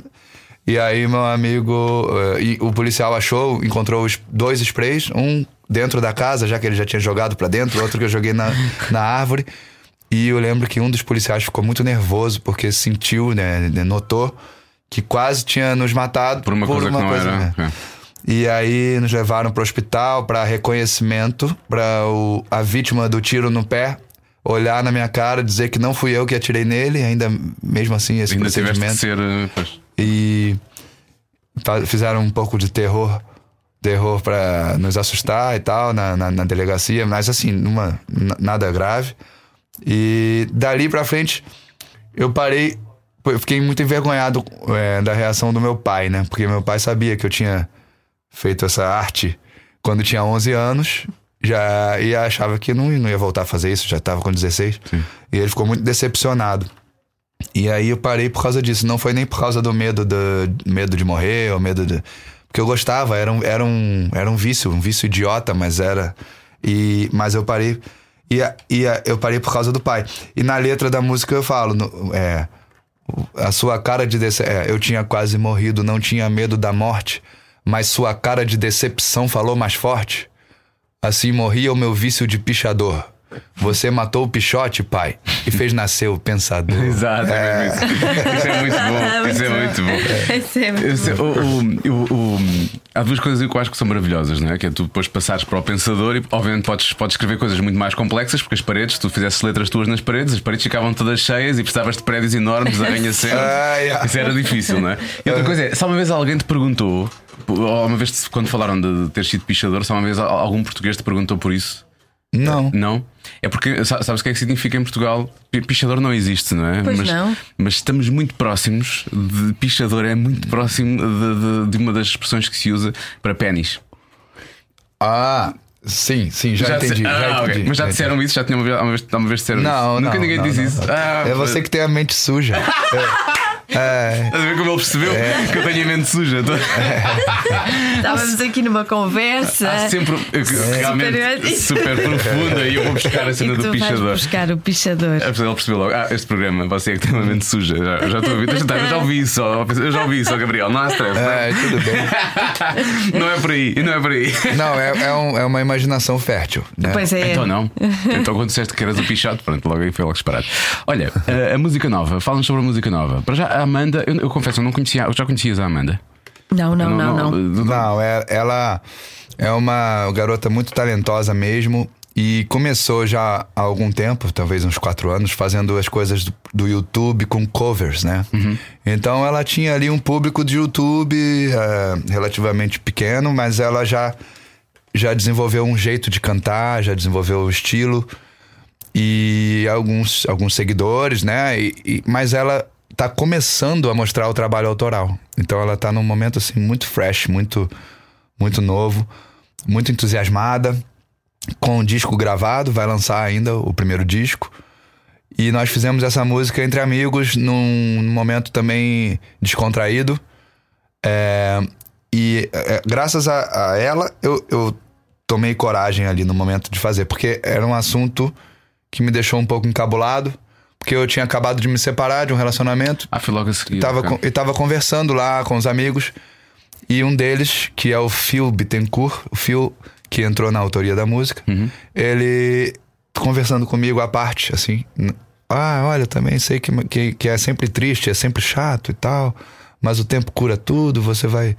E aí meu amigo, uh, o policial achou, encontrou os dois sprays, um dentro da casa, já que ele já tinha jogado para dentro, outro que eu joguei na, na árvore. E eu lembro que um dos policiais ficou muito nervoso porque sentiu, né, notou que quase tinha nos matado por uma por coisa uma que não coisa, era. Né? É. E aí nos levaram para o hospital para reconhecimento, para a vítima do tiro no pé olhar na minha cara, dizer que não fui eu que atirei nele, ainda mesmo assim esse ainda procedimento. Ser, eh, pois. E fizeram um pouco de terror, terror para nos assustar e tal na, na, na, delegacia, mas assim, numa, nada grave. E dali para frente eu parei, eu fiquei muito envergonhado é, da reação do meu pai, né? Porque meu pai sabia que eu tinha feito essa arte quando tinha 11 anos. Já e achava que não, não ia voltar a fazer isso, já estava com 16. Sim. E ele ficou muito decepcionado. E aí eu parei por causa disso. Não foi nem por causa do medo, do, medo de morrer ou medo de. Porque eu gostava, era um, era, um, era um vício, um vício idiota, mas era. E, mas eu parei. E, e eu parei por causa do pai. E na letra da música eu falo. No, é, a sua cara de. É, eu tinha quase morrido, não tinha medo da morte mas sua cara de decepção falou mais forte. Assim morria o meu vício de pichador. Você matou o Pichote, pai, e fez nascer o pensador. [LAUGHS] Exato, [LAUGHS] é. isso é muito bom. Isso é muito bom. Isso é muito bom. O, o, o, há duas coisas que eu acho que são maravilhosas, não é? Que é tu depois passares para o pensador e, obviamente, podes, podes escrever coisas muito mais complexas, porque as paredes, se tu fizesses letras tuas nas paredes, as paredes ficavam todas cheias e precisavas de prédios enormes, arranha-céus. [LAUGHS] Ah, yeah. Isso era difícil, não é? E outra coisa é, se uma vez alguém te perguntou, ou uma vez quando falaram de ter sido pichador, se uma vez algum português te perguntou por isso? Não. Não? É porque sabes o que é que significa em Portugal? Pi- Pichador não existe, não é? Pois mas, não. mas estamos muito próximos de pichador, é muito próximo de, de- de uma das expressões que se usa para pênis. Ah, sim, sim, já, entendi. já Ah, ok. entendi. Mas já já disseram isso? Já tinham uma vez, uma vez, uma vez disseram Não, isso? não. Nunca ninguém não, diz não, isso. Ah, é você que tem a mente suja. É. [LAUGHS] É. Estás a ver como ele percebeu que eu tenho a mente suja? Estávamos aqui numa conversa. Há sempre realmente super profunda e eu vou buscar a e cena do tu vais pichador. buscar o pichador. É, Ele percebeu logo, ah, este programa, você é que tem uma mente suja. Já, já estou a ouvir, eu já ouvi isso, eu já ouvi isso, Gabriel, não há stress. não é? É, tudo bem. [LAUGHS] Não é por aí, não é por aí. Não, é, é, um- é uma imaginação fértil. Né? Pois é. Então não. Então quando disseste que eras o pichado, pronto, logo aí foi logo disparado. Olha, a, a música nova, fala-nos sobre a música nova. Para já, a Amanda, eu, eu confesso, eu não conhecia, eu já conhecias a Amanda. Não, não, não, não. Não, é, ela é uma garota muito talentosa mesmo. E começou já há algum tempo, talvez uns quatro anos, fazendo as coisas do, do YouTube com covers, né? Então ela tinha ali um público de YouTube eh, relativamente pequeno, mas ela já, já desenvolveu um jeito de cantar, já desenvolveu o estilo e alguns, alguns seguidores, né? E, e- mas ela tá começando a mostrar o trabalho autoral. Então ela tá num momento assim muito fresh, muito muito novo, muito entusiasmada, com o disco gravado, vai lançar ainda o primeiro disco. E nós fizemos essa música entre amigos num, momento também descontraído. É, e é, graças a, a ela, eu, eu tomei coragem ali no momento de fazer, porque era um assunto que me deixou um pouco encabulado, porque eu tinha acabado de me separar de um relacionamento Ah, foi logo a seguir. tava, eu tava conversando lá com os amigos e um deles, que é o Phil Bittencourt, o Phil que entrou na autoria da música, ele conversando comigo à parte, assim. Ah, olha, também sei que, que, que é sempre triste, é sempre chato e tal, mas o tempo cura tudo, você vai.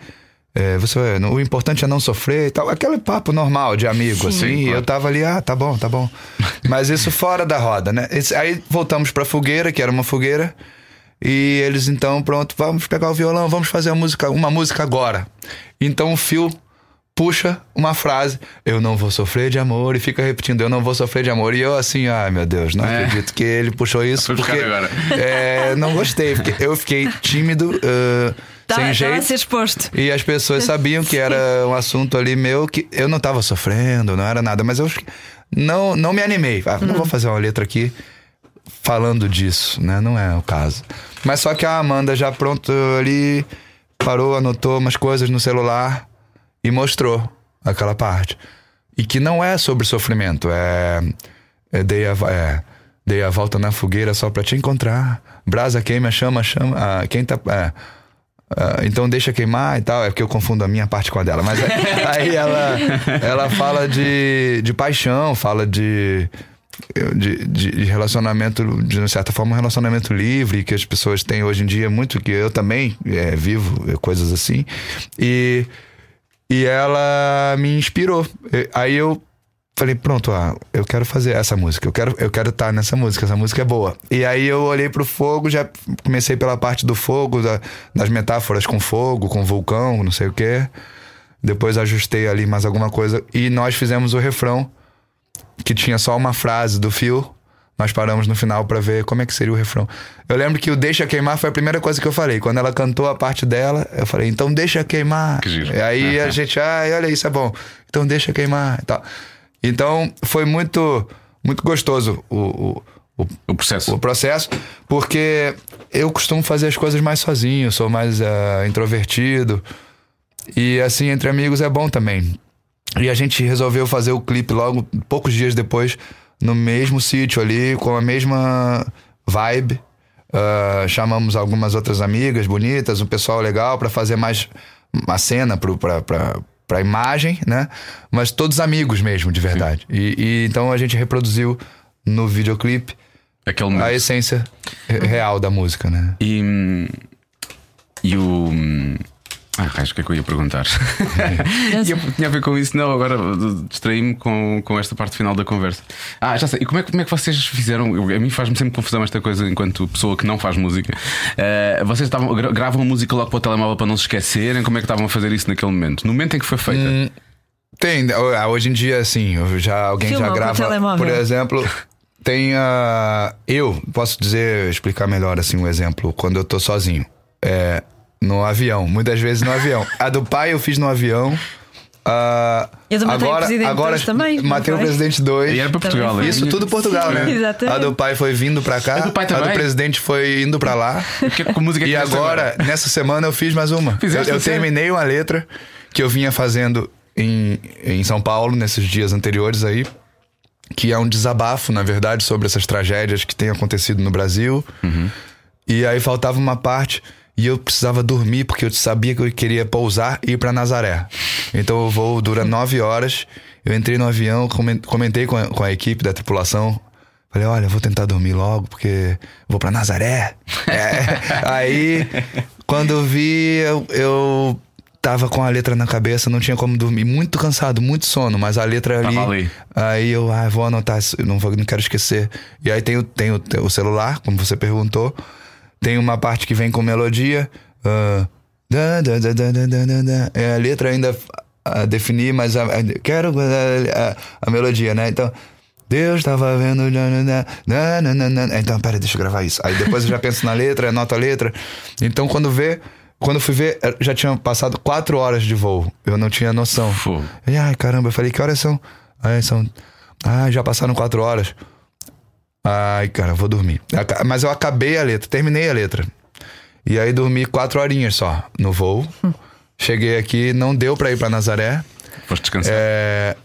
É, você o importante é não sofrer e tal. Aquele papo normal de amigo, assim. E claro. eu tava ali, ah, tá bom, tá bom. [LAUGHS] Mas isso fora da roda, né? Esse- aí voltamos pra fogueira, que era uma fogueira. E eles então, pronto, vamos pegar o violão, vamos fazer a música, uma música agora. Então o Phil puxa uma frase, eu não vou sofrer de amor, e fica repetindo, eu não vou sofrer de amor. E eu assim, ai meu Deus, não É. acredito que ele puxou isso. Porque agora. é, não gostei, porque eu fiquei tímido, uh, Estava sem a jeito. ser exposto. E as pessoas [LAUGHS] sabiam que era um assunto ali meu que eu não tava sofrendo, não era nada, mas eu não, não me animei. Ah, não vou fazer uma letra aqui falando disso, né? Não é o caso. Mas só que a Amanda já pronto ali parou, anotou umas coisas no celular e mostrou aquela parte. E que não é sobre sofrimento, é, é, dei, a, é dei a volta na fogueira só pra te encontrar. Brasa queima, chama, chama. Ah, quem tá. é, ah, então deixa queimar e tal. É porque eu confundo a minha parte com a dela. Mas aí, [LAUGHS] ela, ela fala de, de paixão, fala de, de, de relacionamento, de certa forma, um relacionamento livre que as pessoas têm hoje em dia, muito que eu também é, vivo, é, coisas assim. E, e ela me inspirou. Aí eu falei, pronto, ah, eu quero fazer essa música, eu quero eu quero estar nessa música, essa música é boa. E aí eu olhei pro fogo, já comecei pela parte do fogo, da- das metáforas com fogo, com vulcão, não sei o quê. Depois ajustei ali mais alguma coisa e nós fizemos o refrão que tinha só uma frase do fio. Nós paramos no final pra ver como é que seria o refrão. Eu lembro que o Deixa Queimar foi a primeira coisa que eu falei. Quando ela cantou a parte dela, eu falei, então deixa queimar. Que giro. E aí a [LAUGHS] gente, ai, olha isso, é bom. Então deixa queimar e tal. Então foi muito, muito gostoso o, o, o, processo. o processo, porque eu costumo fazer as coisas mais sozinho, sou mais eh, introvertido. E assim, entre amigos é bom também. E a gente resolveu fazer o clipe logo, poucos dias depois, no mesmo sítio ali, com a mesma vibe. Ah, chamamos algumas outras amigas bonitas, um pessoal legal, para fazer mais uma cena pro, pra, pra, pra imagem, né? Mas todos amigos mesmo, de verdade. E, e, então a gente reproduziu no videoclipe Aquele a essência real da música, né? E, e o. Ah, raios, o que é que eu ia perguntar? [LAUGHS] e tinha a ver com isso, não, agora distraí-me com, com esta parte final da conversa. Ah, já sei. E como é, como é que vocês fizeram? Eu, a mim faz-me sempre confusão esta coisa enquanto pessoa que não faz música. Uh, vocês estavam, gravam a música logo para o telemóvel para não se esquecerem? Como é que estavam a fazer isso naquele momento? No momento em que foi feita? Hum, tem, ah, hoje em dia, assim, já, alguém Filma já grava. Por exemplo. Tem a. Eu posso dizer, explicar melhor assim um exemplo, quando eu tô sozinho. É, no avião, muitas vezes no avião. A do pai eu fiz no avião. Uh, eu agora, agora também. Matei o presidente 2. E era para Portugal, né? Isso, tudo Portugal, né? Exatamente. A do pai foi vindo para cá. A do, pai também. a do presidente foi indo para lá. Que, com música e agora, agora, nessa semana, eu fiz mais uma. Fizeste eu, eu terminei uma letra que eu vinha fazendo em, em São Paulo nesses dias anteriores aí que é um desabafo, na verdade, sobre essas tragédias que têm acontecido no Brasil. Uhum. E aí faltava uma parte e eu precisava dormir porque eu sabia que eu queria pousar e ir para Nazaré. Então o voo dura nove horas. Eu entrei no avião, comentei com a, com a equipe da tripulação. Falei, olha, vou tentar dormir logo porque vou para Nazaré. É. [LAUGHS] Aí, quando eu vi, eu, eu tava com a letra na cabeça, não tinha como dormir. Muito cansado, muito sono, mas a letra ali. ali. Aí eu ah, vou anotar, não, vou, não quero esquecer. E aí tem, o, tem o, o, celular, como você perguntou. Tem uma parte que vem com melodia. Uh, da, da, da, da, da, da, É a letra ainda a definir, mas a, a, quero a, a, melodia, né? Então. Deus estava vendo. Então, peraí, deixa eu gravar isso. Aí depois eu já penso na letra, anoto a letra. Então, quando vê, quando fui ver, já tinha passado quatro horas de voo. Eu não tinha noção. E, ai, caramba, eu falei, que horas são? Ai, são. Ah, já passaram quatro horas. Ai, cara, vou dormir. Mas eu acabei a letra, terminei a letra. E aí dormi quatro horinhas só no voo. Cheguei aqui, não deu pra ir pra Nazaré. Foste descansar. É,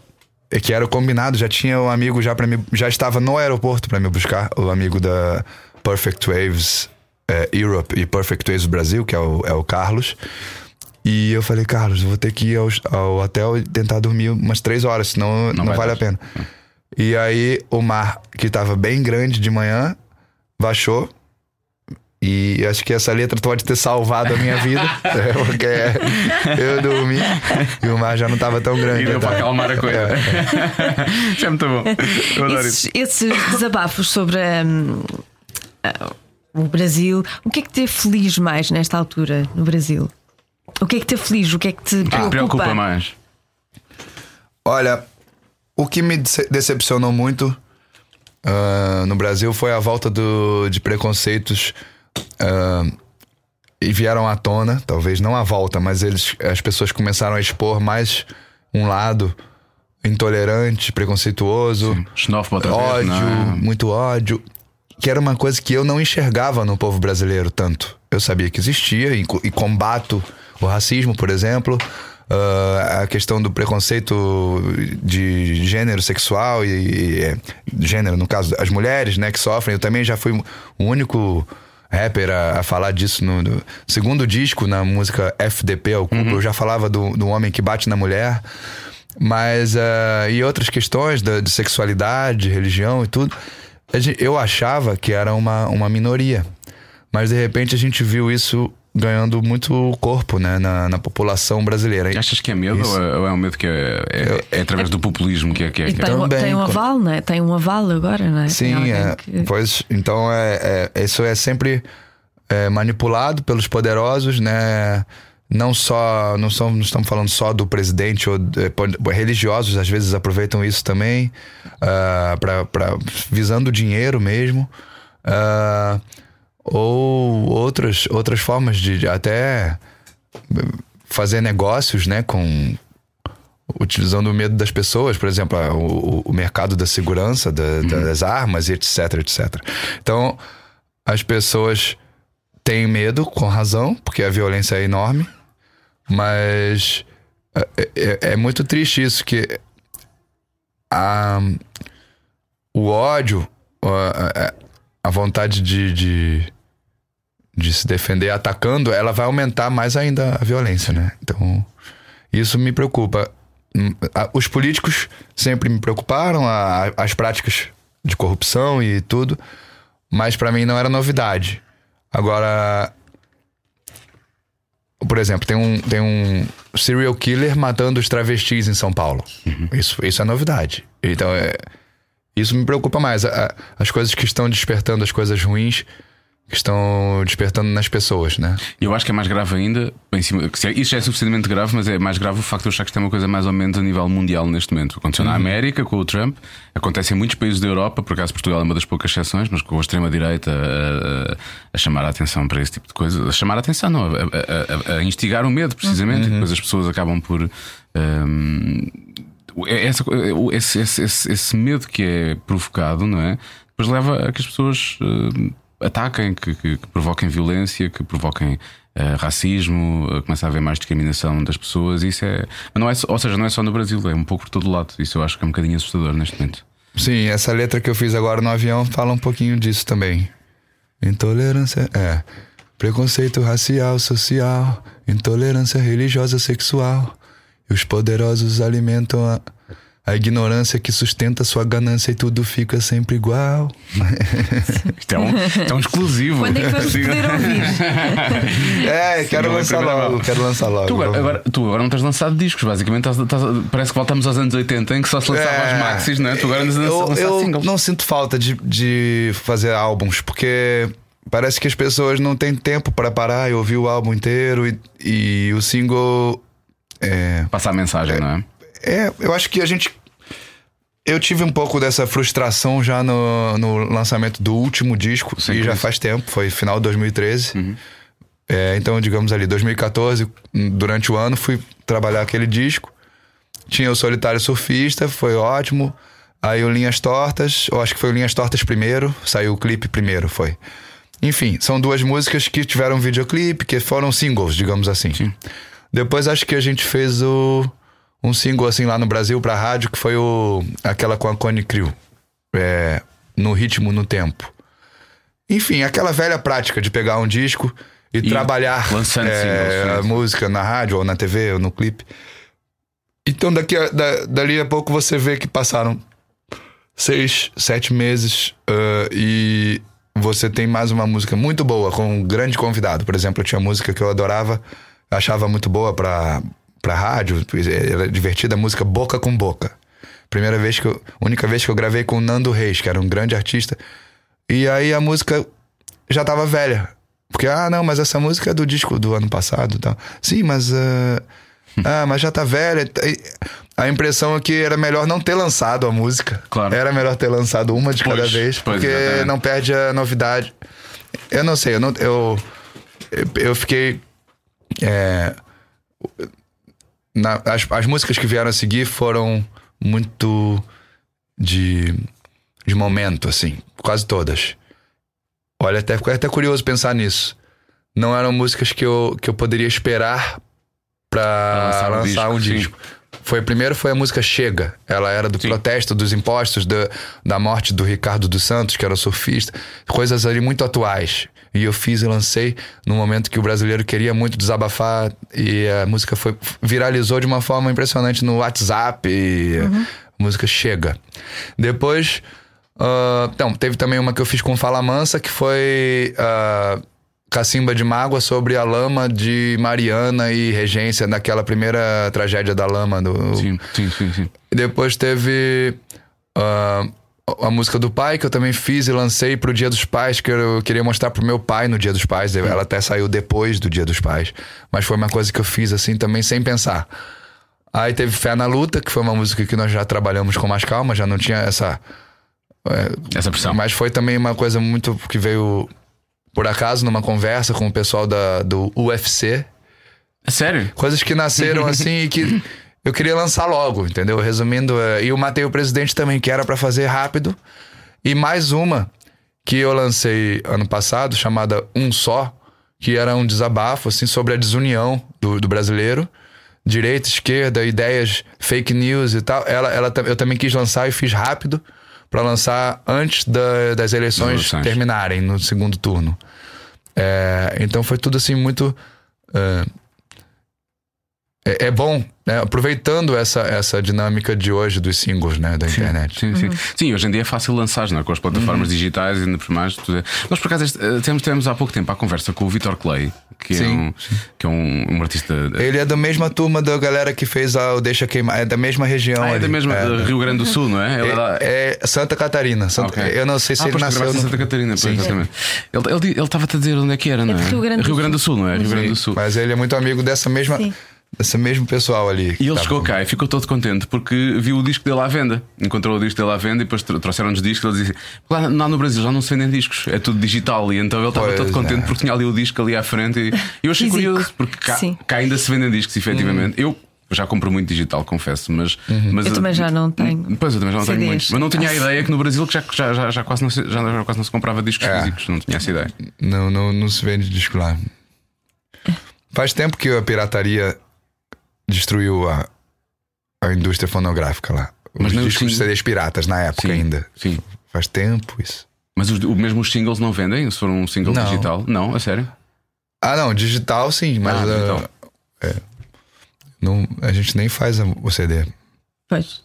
é, que era o combinado, já tinha um amigo já para me. Já estava no aeroporto para me buscar, o amigo da Perfect Waves é, Europe e Perfect Ways Brasil, que é o, é o Carlos. E eu falei, Carlos, vou ter que ir ao, ao hotel e tentar dormir umas três horas, senão não, não vale dar. a pena. E aí o mar, que tava bem grande de manhã, baixou. E acho que essa letra pode ter salvado a minha vida. [LAUGHS] [LAUGHS] Porque eu dormi e o mar já não estava tão grande. E deu para acalmar a coisa. É. [LAUGHS] Isso é muito bom. Esses, esses, desabafos sobre. Um, o Brasil. O que é que te feliz mais nesta altura no Brasil? O que é que te feliz? O que é que te preocupa, ah, preocupa mais? Olha, o que me decepcionou muito uh, no Brasil foi a volta do, de preconceitos uh, e vieram à tona, talvez não a volta, mas eles, as pessoas começaram a expor mais um lado intolerante, preconceituoso, Sim. ódio, vez, muito ódio que era uma coisa que eu não enxergava no povo brasileiro tanto. Eu sabia que existia e, e combato o racismo, por exemplo, uh, a questão do preconceito de gênero sexual e, e, é, gênero, no caso, as mulheres, né, que sofrem. Eu também já fui o único rapper a, a falar disso no, no, segundo disco na música FDP ao Cubo. Uhum. Eu já falava do, do homem que bate na mulher. Mas, uh, e outras questões da, de sexualidade, religião e tudo eu achava que era uma, uma minoria. Mas de repente a gente viu isso ganhando muito corpo né, na, na população brasileira. Achas que é medo isso. ou é um medo que é, é, é através do populismo que é que é? Que é? tem, tem um aval, né? Tem um aval agora, não é? Sim, é, que... pois então é, é, isso é sempre é, manipulado pelos poderosos, né? não só não, são, não estamos falando só do presidente ou de, religiosos às vezes aproveitam isso também uh, pra, pra, visando dinheiro mesmo uh, ou outras outras formas de, até fazer negócios né com utilizando o medo das pessoas por exemplo o, o mercado da segurança da, uhum. das armas e etc etc então as pessoas têm medo com razão porque a violência é enorme mas é, é, é muito triste isso, que a, o ódio, a, a vontade de, de, de, se defender atacando, ela vai aumentar mais ainda a violência, né? Então. Isso me preocupa. Hum, os políticos sempre me preocuparam, as práticas de corrupção e tudo, mas para mim não era novidade. Agora, por exemplo, tem um, tem um serial killer matando os travestis em São Paulo. Uhum. Isso, isso é novidade. Então, é, isso me preocupa mais. as coisas que estão despertando as coisas ruins que estão despertando nas pessoas, né? Eu acho que é mais grave ainda, em cima, isso é suficientemente grave, mas é mais grave o facto de eu achar que isto é uma coisa mais ou menos a nível mundial neste momento. Aconteceu uhum. na América com o Trump, acontece em muitos países da Europa, por acaso Portugal é uma das poucas exceções, mas com a extrema-direita a, a, a, chamar a atenção para esse tipo de coisa, a chamar a atenção, não, a, a instigar o medo, precisamente, uhum. e depois as pessoas acabam por. Um, essa, esse, esse, esse, esse, medo que é provocado, não é? Depois leva a que as pessoas. Uh, ataquem, que, que, que provoquem violência, que provoquem uh, racismo, uh, começa a haver mais discriminação das pessoas. Isso é, não é, ou seja, não é só no Brasil, é um pouco por todo lado. Isso eu acho que é um bocadinho assustador neste momento. Sim, essa letra que eu fiz agora no avião fala um pouquinho disso também. Intolerância, é. Preconceito racial, social, intolerância religiosa, sexual. E os poderosos alimentam a a ignorância que sustenta sua ganância e tudo fica sempre igual. [LAUGHS] Isto é um, é um exclusivo. Quando é que vamos poder [LAUGHS] ouvir? é, quero lançar logo, quero lançar logo. Tu agora, agora, tu agora não tens lançado discos, basicamente estás, estás, parece que voltamos aos anos 80 em que só se lançava é, as maxis, não é? Tu agora andas a lançar eu singles. não sinto falta de, de fazer álbuns, porque parece que as pessoas não têm tempo para parar e ouvir o álbum inteiro e, e o single. É, Passar mensagem, é, não é? É, eu acho que a gente. Eu tive um pouco dessa frustração já no, no lançamento do último disco, Sim, e já faz tempo, foi final de 2013. Uhum. É, então, digamos ali, 2014, durante o ano, fui trabalhar aquele disco. Tinha o Solitário Surfista, foi ótimo. Aí o Linhas Tortas, eu acho que foi o Linhas Tortas primeiro, saiu o clipe primeiro, foi. Enfim, são duas músicas que tiveram videoclipe, que foram singles, digamos assim. Sim. Depois acho que a gente fez o um single assim lá no Brasil pra rádio que foi o aquela com a Cone Crew. É, no ritmo, no tempo. Enfim, aquela velha prática de pegar um disco e, e trabalhar lançando é, a música na rádio ou na TV ou no clipe. Então daqui a, da, dali a pouco você vê que passaram seis, sete meses uh, e você tem mais uma música muito boa com um grande convidado. Por exemplo, eu tinha música que eu adorava, achava muito boa para pra rádio, era divertida a música Boca com Boca. Primeira vez que eu, única vez que eu gravei com o Nando Reis, que era um grande artista. E aí a música já tava velha. Porque, ah, não, mas essa música é do disco do ano passado e tal. Sim, mas. Uh, ah, mas já tá velha. A impressão é que era melhor não ter lançado a música. Claro. Era melhor ter lançado uma de pois, cada vez, porque não perde a novidade. Eu não sei, eu não. Eu, eu fiquei. É, na, as, as músicas que vieram a seguir foram muito de, de momento, assim, quase todas. Olha, até fico até curioso pensar nisso. Não eram músicas que eu, que eu poderia esperar pra lançar, lançar um disco. Um disco. Foi primeiro foi a música Chega. Ela era do sim. protesto dos impostos, da, da morte do Ricardo dos Santos, que era surfista, coisas ali muito atuais. E eu fiz e lancei no momento que o brasileiro queria muito desabafar e a música foi viralizou de uma forma impressionante no WhatsApp e uhum. a música chega. Depois, uh, então, teve também uma que eu fiz com Fala Mansa, que foi uh, Cacimba de Mágoa sobre a lama de Mariana e Regência, naquela primeira tragédia da lama. Do... Sim, sim, sim. sim. Depois teve uh, a música do pai, que eu também fiz e lancei pro Dia dos Pais, que eu queria mostrar pro meu pai no Dia dos Pais. Ela até saiu depois do Dia dos Pais. Mas foi uma coisa que eu fiz assim também sem pensar. Aí teve Fé na Luta, que foi uma música que nós já trabalhamos com mais calma, já não tinha essa. É, essa pressão. Mas foi também uma coisa muito que veio por acaso numa conversa com o pessoal da, do UFC. Sério? Coisas que nasceram [LAUGHS] assim e que eu queria lançar logo, entendeu? Resumindo, é, e eu matei o presidente também, que era para fazer rápido. E mais uma que eu lancei ano passado, chamada Um Só, que era um desabafo assim sobre a desunião do, do brasileiro, direita, esquerda, ideias, fake news e tal. Ela, ela, eu também quis lançar e fiz rápido para lançar antes da, das eleições terminarem no segundo turno. É, então foi tudo assim muito uh, é, é bom, né? aproveitando essa, essa dinâmica de hoje dos singles né? da sim, internet. Sim, sim. Uhum. sim, hoje em dia é fácil lançar, não é? com as plataformas uhum. digitais e ainda por mais. Tudo é. Nós, por acaso, eh, temos, temos há pouco tempo a conversa com o Vitor Clay, que sim, é, um, que é um, um, artista. Ele é da mesma turma da galera que fez a, o Deixa Queimar, é da mesma região. Ah, é da mesma é, Rio Grande do Sul, não é? É, é, Santa Catarina. Santa, okay. Eu não sei se ah, ele nasceu. No... Santa Catarina, sim, exatamente. Ele estava-te a dizer onde é que era, não é? Rio Grande, Rio Grande do Sul, não é? Rio Grande do Sul. Mas ele é muito amigo dessa mesma. Sim esse mesmo pessoal ali. E ele chegou cá e ficou todo contente porque viu o disco dele à venda. Encontrou o disco dele à venda e depois trouxeram-nos discos. Ele disse: lá, lá no Brasil já não se vendem discos, é tudo digital. E então ele estava todo contente é. porque tinha ali o disco ali à frente. E eu achei Físico. curioso porque cá, cá, ainda se vendem discos, efetivamente. Hum. Eu já compro muito digital, confesso, mas, uhum. mas eu também já não tenho. Pois eu também já não tenho muitos. Mas não tinha a ideia que no Brasil já, já, já, já, quase, não se, já, já quase não se comprava discos é. físicos, não tinha essa ideia. Não, não, não se vende disco lá. Faz tempo que a pirataria destruiu a, a indústria fonográfica lá. Mas os discos de CDs piratas na época sim, ainda. Sim. Faz tempo isso. Mas os, o mesmo os singles não vendem? Se for um single não. digital? Não, a sério? Ah, não, digital sim, mas. Ah, digital. Uh, é, não, a gente nem faz o CD. Pois.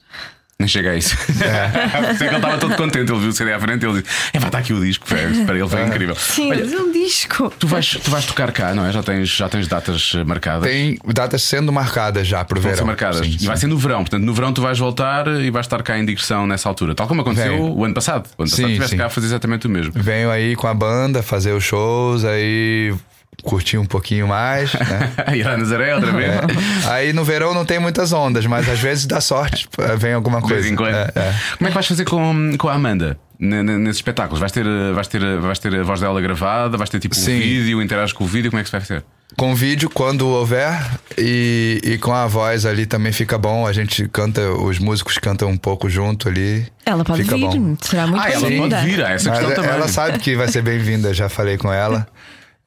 Nem chega a isso. [LAUGHS] É. Sei que ele estava todo contente, ele viu o CD à frente e ele disse: É, vai estar aqui o disco, para ele foi é. incrível. Sim, Olha, um disco. Tu vais, tu vais tocar cá, não é? Já tens, já tens datas marcadas? Tem datas sendo marcadas já para o verão. marcadas. Sim, e vai ser no verão, portanto, no verão tu vais voltar e vais estar cá em digressão nessa altura, tal como aconteceu Venho. o ano passado. O ano passado estiveste cá a fazer exatamente o mesmo. Venho aí com a banda fazer os shows, aí curtir um pouquinho mais. Né? Ir a Nazaré outra vez. É. Aí no verão não tem muitas ondas, mas às vezes dá sorte, [LAUGHS] vem alguma coisa. De vez em quando. É, é. Como é que vais fazer com, com a Amanda? Nesses espetáculos, vais ter, vais, ter, vais ter a voz dela gravada, vais ter tipo Sim. um vídeo, interages com o vídeo, como é que isso vai ser? Com vídeo quando houver e, e com a voz ali também fica bom. A gente canta, os músicos cantam um pouco junto ali. Ela pode fica vir, bom. será muito Ah, ela pode vir, essa questão também. Ela sabe que vai ser bem-vinda, já falei com ela.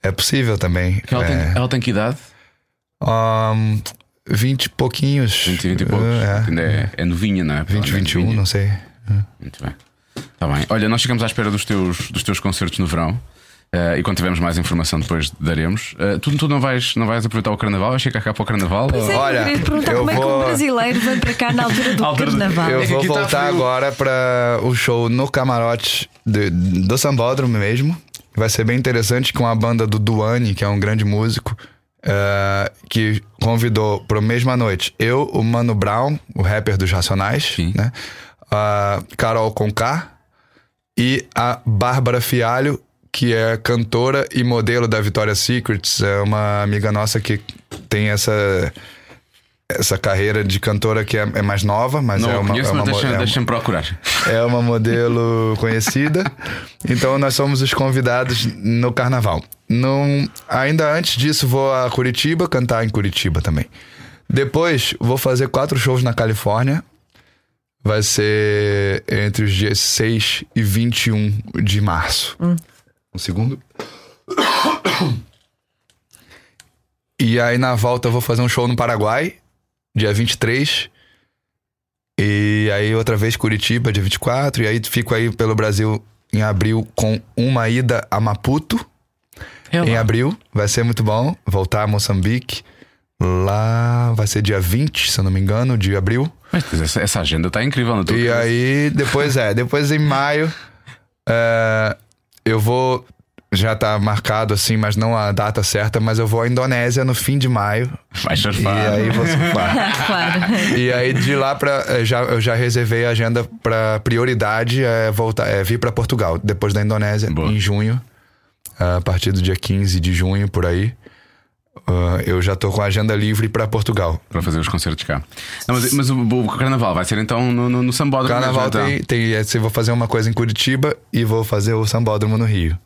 É possível também. Ela, é... tem, ela tem que idade? Um, 20 e pouquinhos. 20, 20 e poucos. É, Ainda é, é novinha, não é? 20, 21, não sei. Muito bem. Está bem. Olha, nós ficamos à espera dos teus, dos teus concertos no verão. Uh, e quando tivermos mais informação, depois daremos. Uh, tu, tu não, vais, não vais aproveitar o carnaval? Vais ficar cá para o carnaval? Pois é, Olha, eu perguntar eu como vou... é que um brasileiro vem para cá na altura do [LAUGHS] altura carnaval. Eu é vou voltar tá agora para o show no camarote de, do Sambódromo mesmo. Vai ser bem interessante com a banda do Duane, que é um grande músico, uh, que convidou para a mesma noite eu, o Mano Brown, o rapper dos Racionais, Sim. né? a Carol Conká e a Bárbara Fialho, que é cantora e modelo da Victoria's Secrets. É uma amiga nossa que tem essa essa carreira de cantora que é, é mais nova, mas não é uma. Conheço, é uma mas deixa, é deixa procurar. [LAUGHS] É uma modelo conhecida. Então nós somos os convidados no carnaval. Num, ainda antes disso, vou a Curitiba cantar em Curitiba também. Depois, vou fazer quatro shows na Califórnia. Vai ser entre os dias 6 e 21 de março. Hum. Um segundo. [COUGHS] E aí na volta eu vou fazer um show no Paraguai dia 23. E aí outra vez Curitiba, dia 24. E aí fico aí pelo Brasil em abril com uma ida a Maputo. Em abril. Vai ser muito bom. Voltar a Moçambique. Lá vai ser dia 20, se eu não me engano, de abril. Mas essa agenda tá incrível, não E aí, depois é, depois em maio, é, eu vou já tá marcado assim, mas não a data certa, mas eu vou à Indonésia no fim de maio. Vai surfar. E aí vou surfar. [LAUGHS] claro. E aí de lá para eh, já eu já reservei a agenda para prioridade é voltar, é vir para Portugal depois da Indonésia Boa. em junho, a partir do dia 15 de junho por aí. Uh, eu já estou com a agenda livre para Portugal. Para fazer os concertos cá. Não, mas, mas o, o, carnaval vai ser então no, no, no Sambódromo? Carnaval então. tem, tem é, vou fazer uma coisa em Curitiba e vou fazer o Sambódromo no Rio.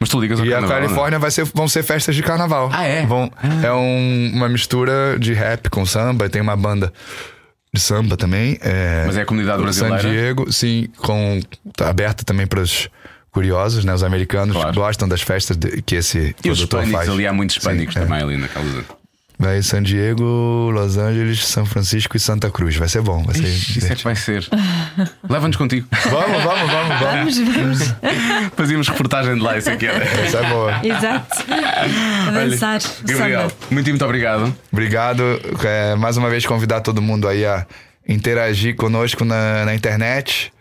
Mas tu ligas ao e carnaval, a Califórnia né? vai ser, vão ser festas de carnaval. Ah, é? Vão, ah. É um, uma mistura de rap com samba. Tem uma banda de samba também. É, Mas é a comunidade brasileira? San Diego, sim. Com, tá aberta também para os curiosos, né? Os americanos claro. gostam das festas de, que esse e produtor os faz. ali há muitos hispânicos sim, é. também é. ali naquela zona. Vai San Diego, Los Angeles, São Francisco e Santa Cruz. Vai ser bom. Vai ser Ixi, isso é que vai ser. Leva-nos contigo. Vamos, vamos, vamos, vamos. Vamos, vamos. Fazíamos reportagem de lá, isso aqui era. Essa é boa. Exato. A dançar. Gabriel, samba. muito, muito obrigado. Obrigado. É, mais uma vez convidar todo mundo aí a interagir conosco na, na internet.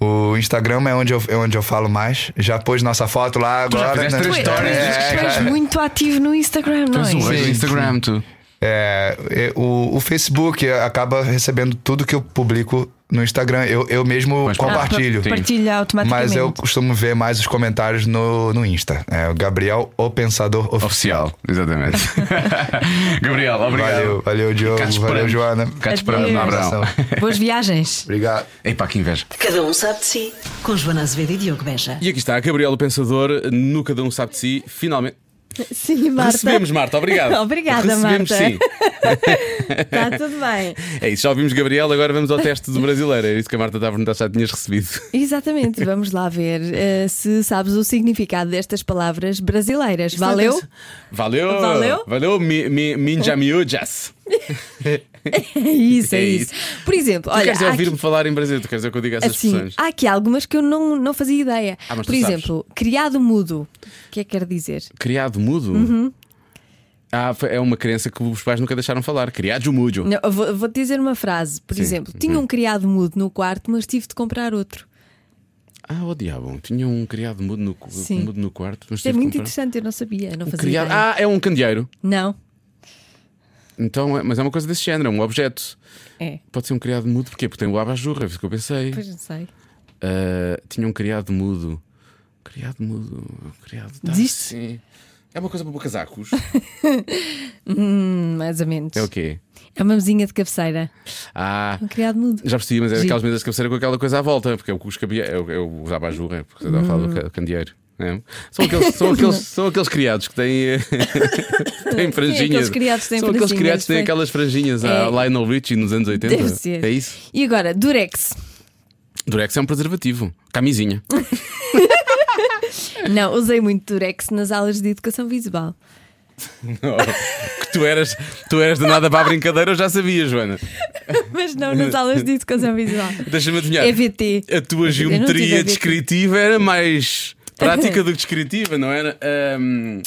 O Instagram é onde, eu, é onde eu falo mais. Já pôs nossa foto lá já agora. fizeste né? três Tu, stories. É, tu és já- muito ativo no Instagram, não Tu és um é? Instagram, tu. É, é, o, o Facebook acaba recebendo tudo que eu publico no Instagram. Eu, eu mesmo Mas- compartilho. Ah, pa- Partilha automaticamente. Mas eu costumo ver mais os comentários no, no Insta. É o Gabriel, o Pensador Oficial. Oficial, exatamente. [LAUGHS] Gabriel, obrigado. Valeu, valeu, Diogo. Cá Valeu. Joana. Cá te esperamos. Boas viagens. Obrigado. Epá, que inveja. Cada um sabe de si. Com Joana Azevedo e Diogo Beja. E aqui está a Gabriela o Pensador, no Cada Um Sabe de Si, finalmente. Sim, Marta. Recebemos, Marta, obrigado. [LAUGHS] Obrigada, Recebemos, Marta. sim. Está [LAUGHS] tudo bem. É isso, já ouvimos Gabriel, agora vamos ao teste do brasileiro. Era isso que a Marta estava a perguntar se já tinhas recebido. Exatamente, vamos lá ver eh, se sabes o significado destas palavras brasileiras. Valeu? Valeu! Valeu? Valeu, mi, mi, minja miúdas. [LAUGHS] É isso, [LAUGHS] é, É isso. Por exemplo, Tu olha. queres ouvir-me aqui- falar em Brasil? Tu queres é que eu diga essas Assim, expressões? há aqui algumas que eu não, não fazia ideia. Ah, Por tu sabes. exemplo, criado mudo. O que é que quer dizer? Criado mudo? Uhum. Ah, é uma crença que os pais nunca deixaram falar. Criado mudo. Não, eu vou- Vou-te dizer uma frase. Por Sim. exemplo, tinha um criado mudo no quarto, mas tive de comprar outro. Ah, oh diabo, tinha um criado mudo no, mudo no quarto. Mas é muito comprar. interessante, eu não sabia, não Um fazia criado... ideia. Ah, é um candeeiro. Não, Então, é- mas é uma coisa desse género, é um objeto. é. Pode ser um criado mudo, porquê? Porque tem o abajurra, é isso que eu pensei. Pois não sei. Ah, tinha um criado mudo. Criado mudo. Criado. Tá, sim. É uma coisa para casacos. [LAUGHS] Hum, mais ou menos. é o quê? É uma mesinha de cabeceira. Ah. Um criado mudo. Já percebi, mas é Giro. aquelas mesas de cabeceira com aquela coisa à volta, porque é o que os cabia, é o, é o os abajurra, porque você estava a falar Hum. do ca- candeeiro. É? São, aqueles, [LAUGHS] são, aqueles, são aqueles criados que têm, [LAUGHS] têm franjinhas. aqueles criados têm são aqueles criados que têm aquelas franjinhas É. a Lionel Richie nos anos 80. Deve ser. É isso? E agora, Durex. Durex é um preservativo. Camisinha. [LAUGHS] Não, usei muito Durex nas aulas de educação visual. que tu eras, tu eras de nada para a brincadeira, eu já sabia, Joana. Mas não nas aulas de educação visual. Deixa-me adivinhar. EVT. A tua não geometria descritiva era mais prática do que descritiva, não era? Ahm,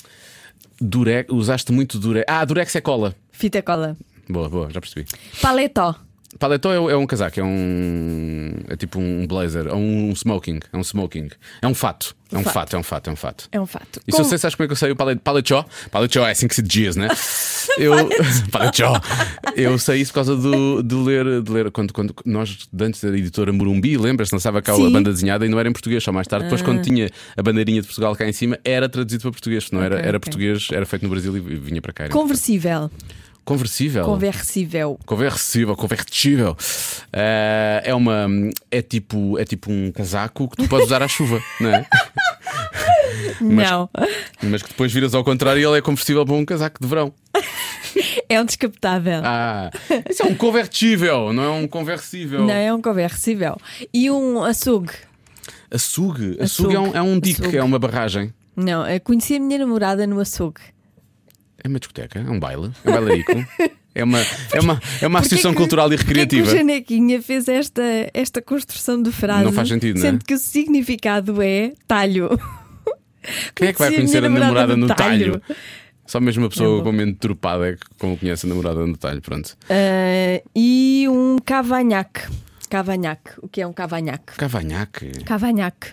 Durex, usaste muito Durex. Ah, Durex é cola. Fita cola. Boa, boa, já percebi. Paletó. Paletó é, é um casaco, é um. É tipo um blazer, é um smoking. É um smoking. É um fato. É um fato. fato, é um fato, é um fato. É um fato. E se Com- você sabes como é que eu sei o palet, paletó? Paletó é assim que se diz, né? [LAUGHS] Eu, paletó. [LAUGHS] Eu isso por causa do, de ler, de ler quando, quando nós, antes da editora Morumbi, lembras-te, lançava cá a Sim. banda desenhada e não era em português, só mais tarde. Depois, quando tinha a bandeirinha de Portugal cá em cima, era traduzido para português. Se não era, Ok, era ok. português, era feito no Brasil e vinha para cá. Era Conversível. Conversível. Conversível. Conversível, convertível. Eh, é uma. É tipo, é tipo um casaco que tu podes usar à chuva, não é? [LAUGHS] Não. Mas que depois viras ao contrário e ele é conversível para um casaco de verão. É um descapotável. Ah, isso é um convertível, não é um conversível. Não, é um conversível. E um açougue. Açugue. Açugue, Açugue. é um, é um dique, é uma barragem. Não, eu conheci a minha namorada no açougue. É uma discoteca, é um baile, é um bailarico. [LAUGHS] É uma, é uma, é uma Porquê associação que- cultural e recreativa. que o Janequinha fez esta, esta construção de frase? Não faz sentido, não é? Sendo que o significado é talho. Quem é que vai conhecer a namorada no talho? talho? Só mesmo uma É pessoa bom. com mente tropada é que como conhece a namorada no talho, pronto. Ah, e um cavanhaque. Cavanhaque. O que é um cavanhaque? Cavanhaque. Cavanhaque.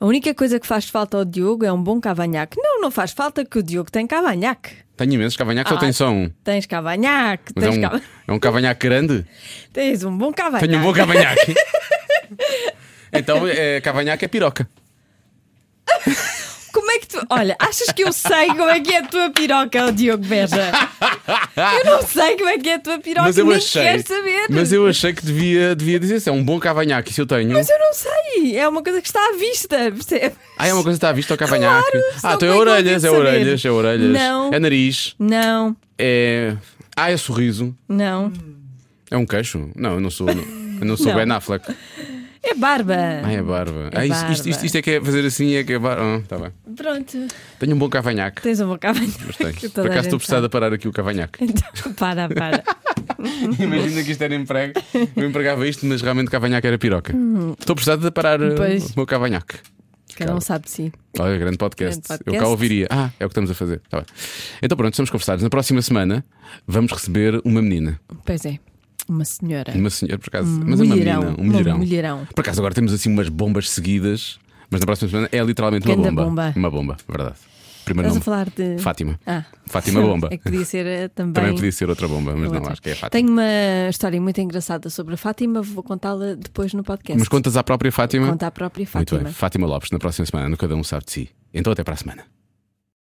A única coisa que faz falta ao Diogo é um bom cavanhaque. Não, não faz falta que o Diogo tem cavanhaque. Tenho imensos cavanhaques ou Ah, tem só um? Tens cavanhaque, Mas é tens, um, cava- é um cavanhaque grande? tens um bom cavanhaque. Tenho um bom cavanhaque. [LAUGHS] então, é, cavanhaque é piroca. Que tu. Olha, achas que eu sei como é que é a tua piroca, Diogo Beja? Eu não sei como é que é a tua piroca, Mas eu nem achei. quero saber. Mas eu achei que devia, devia dizer se é um bom cavanhaque. Se eu tenho. Mas eu não sei. É uma coisa que está à vista, percebes? Ah, é uma coisa que está à vista ao cavanhaque. Claro, ah, então é é orelhas, é orelhas, é orelhas. Não. É nariz. Não, É. Ah, é sorriso. não. É um queixo? Não, eu não sou. Eu não sou Não. Ben Affleck. É barba. Ah, é barba. É ah, isto, isto, barba. isto, isto é que é fazer assim, é que é barba. Ah, tá bem. Pronto. Tenho um bom cavanhaque. Tens uma cavanhaque. Mas tenho. que Por a acaso estou precisado a parar aqui o cavanhaque. Então, [LAUGHS] para, para. [LAUGHS] Imagina que isto era emprego. Eu empregava isto, mas realmente cavanhaque era piroca. Estou precisado de parar uh, Pois. o meu cavanhaque. Cada um sabe de si. Olha, grande podcast. Grande Eu cá podcast. ouviria. Ah, é o que estamos a fazer. Tá bem. Então pronto, estamos conversados. Na próxima semana vamos receber uma menina. Pois é. Uma senhora. Uma senhora, por acaso. Um mas é uma mulherão, menina. Um uma mulherão. mulherão. Por acaso agora temos assim umas bombas seguidas. Mas na próxima semana é literalmente uma Ganda bomba. bomba. Uma bomba, verdade. Primeiro Estás a nome. falar de. Fátima. Ah. Fátima [LAUGHS] Bomba. É que podia ser eh, também. Também podia ser outra bomba, mas não, outra. acho que é a Fátima. Tenho uma história muito engraçada sobre a Fátima, vou contá-la depois no podcast. Mas contas à própria Fátima? Conta à própria Muito Fátima. bem. Fátima Lopes, na próxima semana, no Cada Um Sabe de Si. Então até para a semana.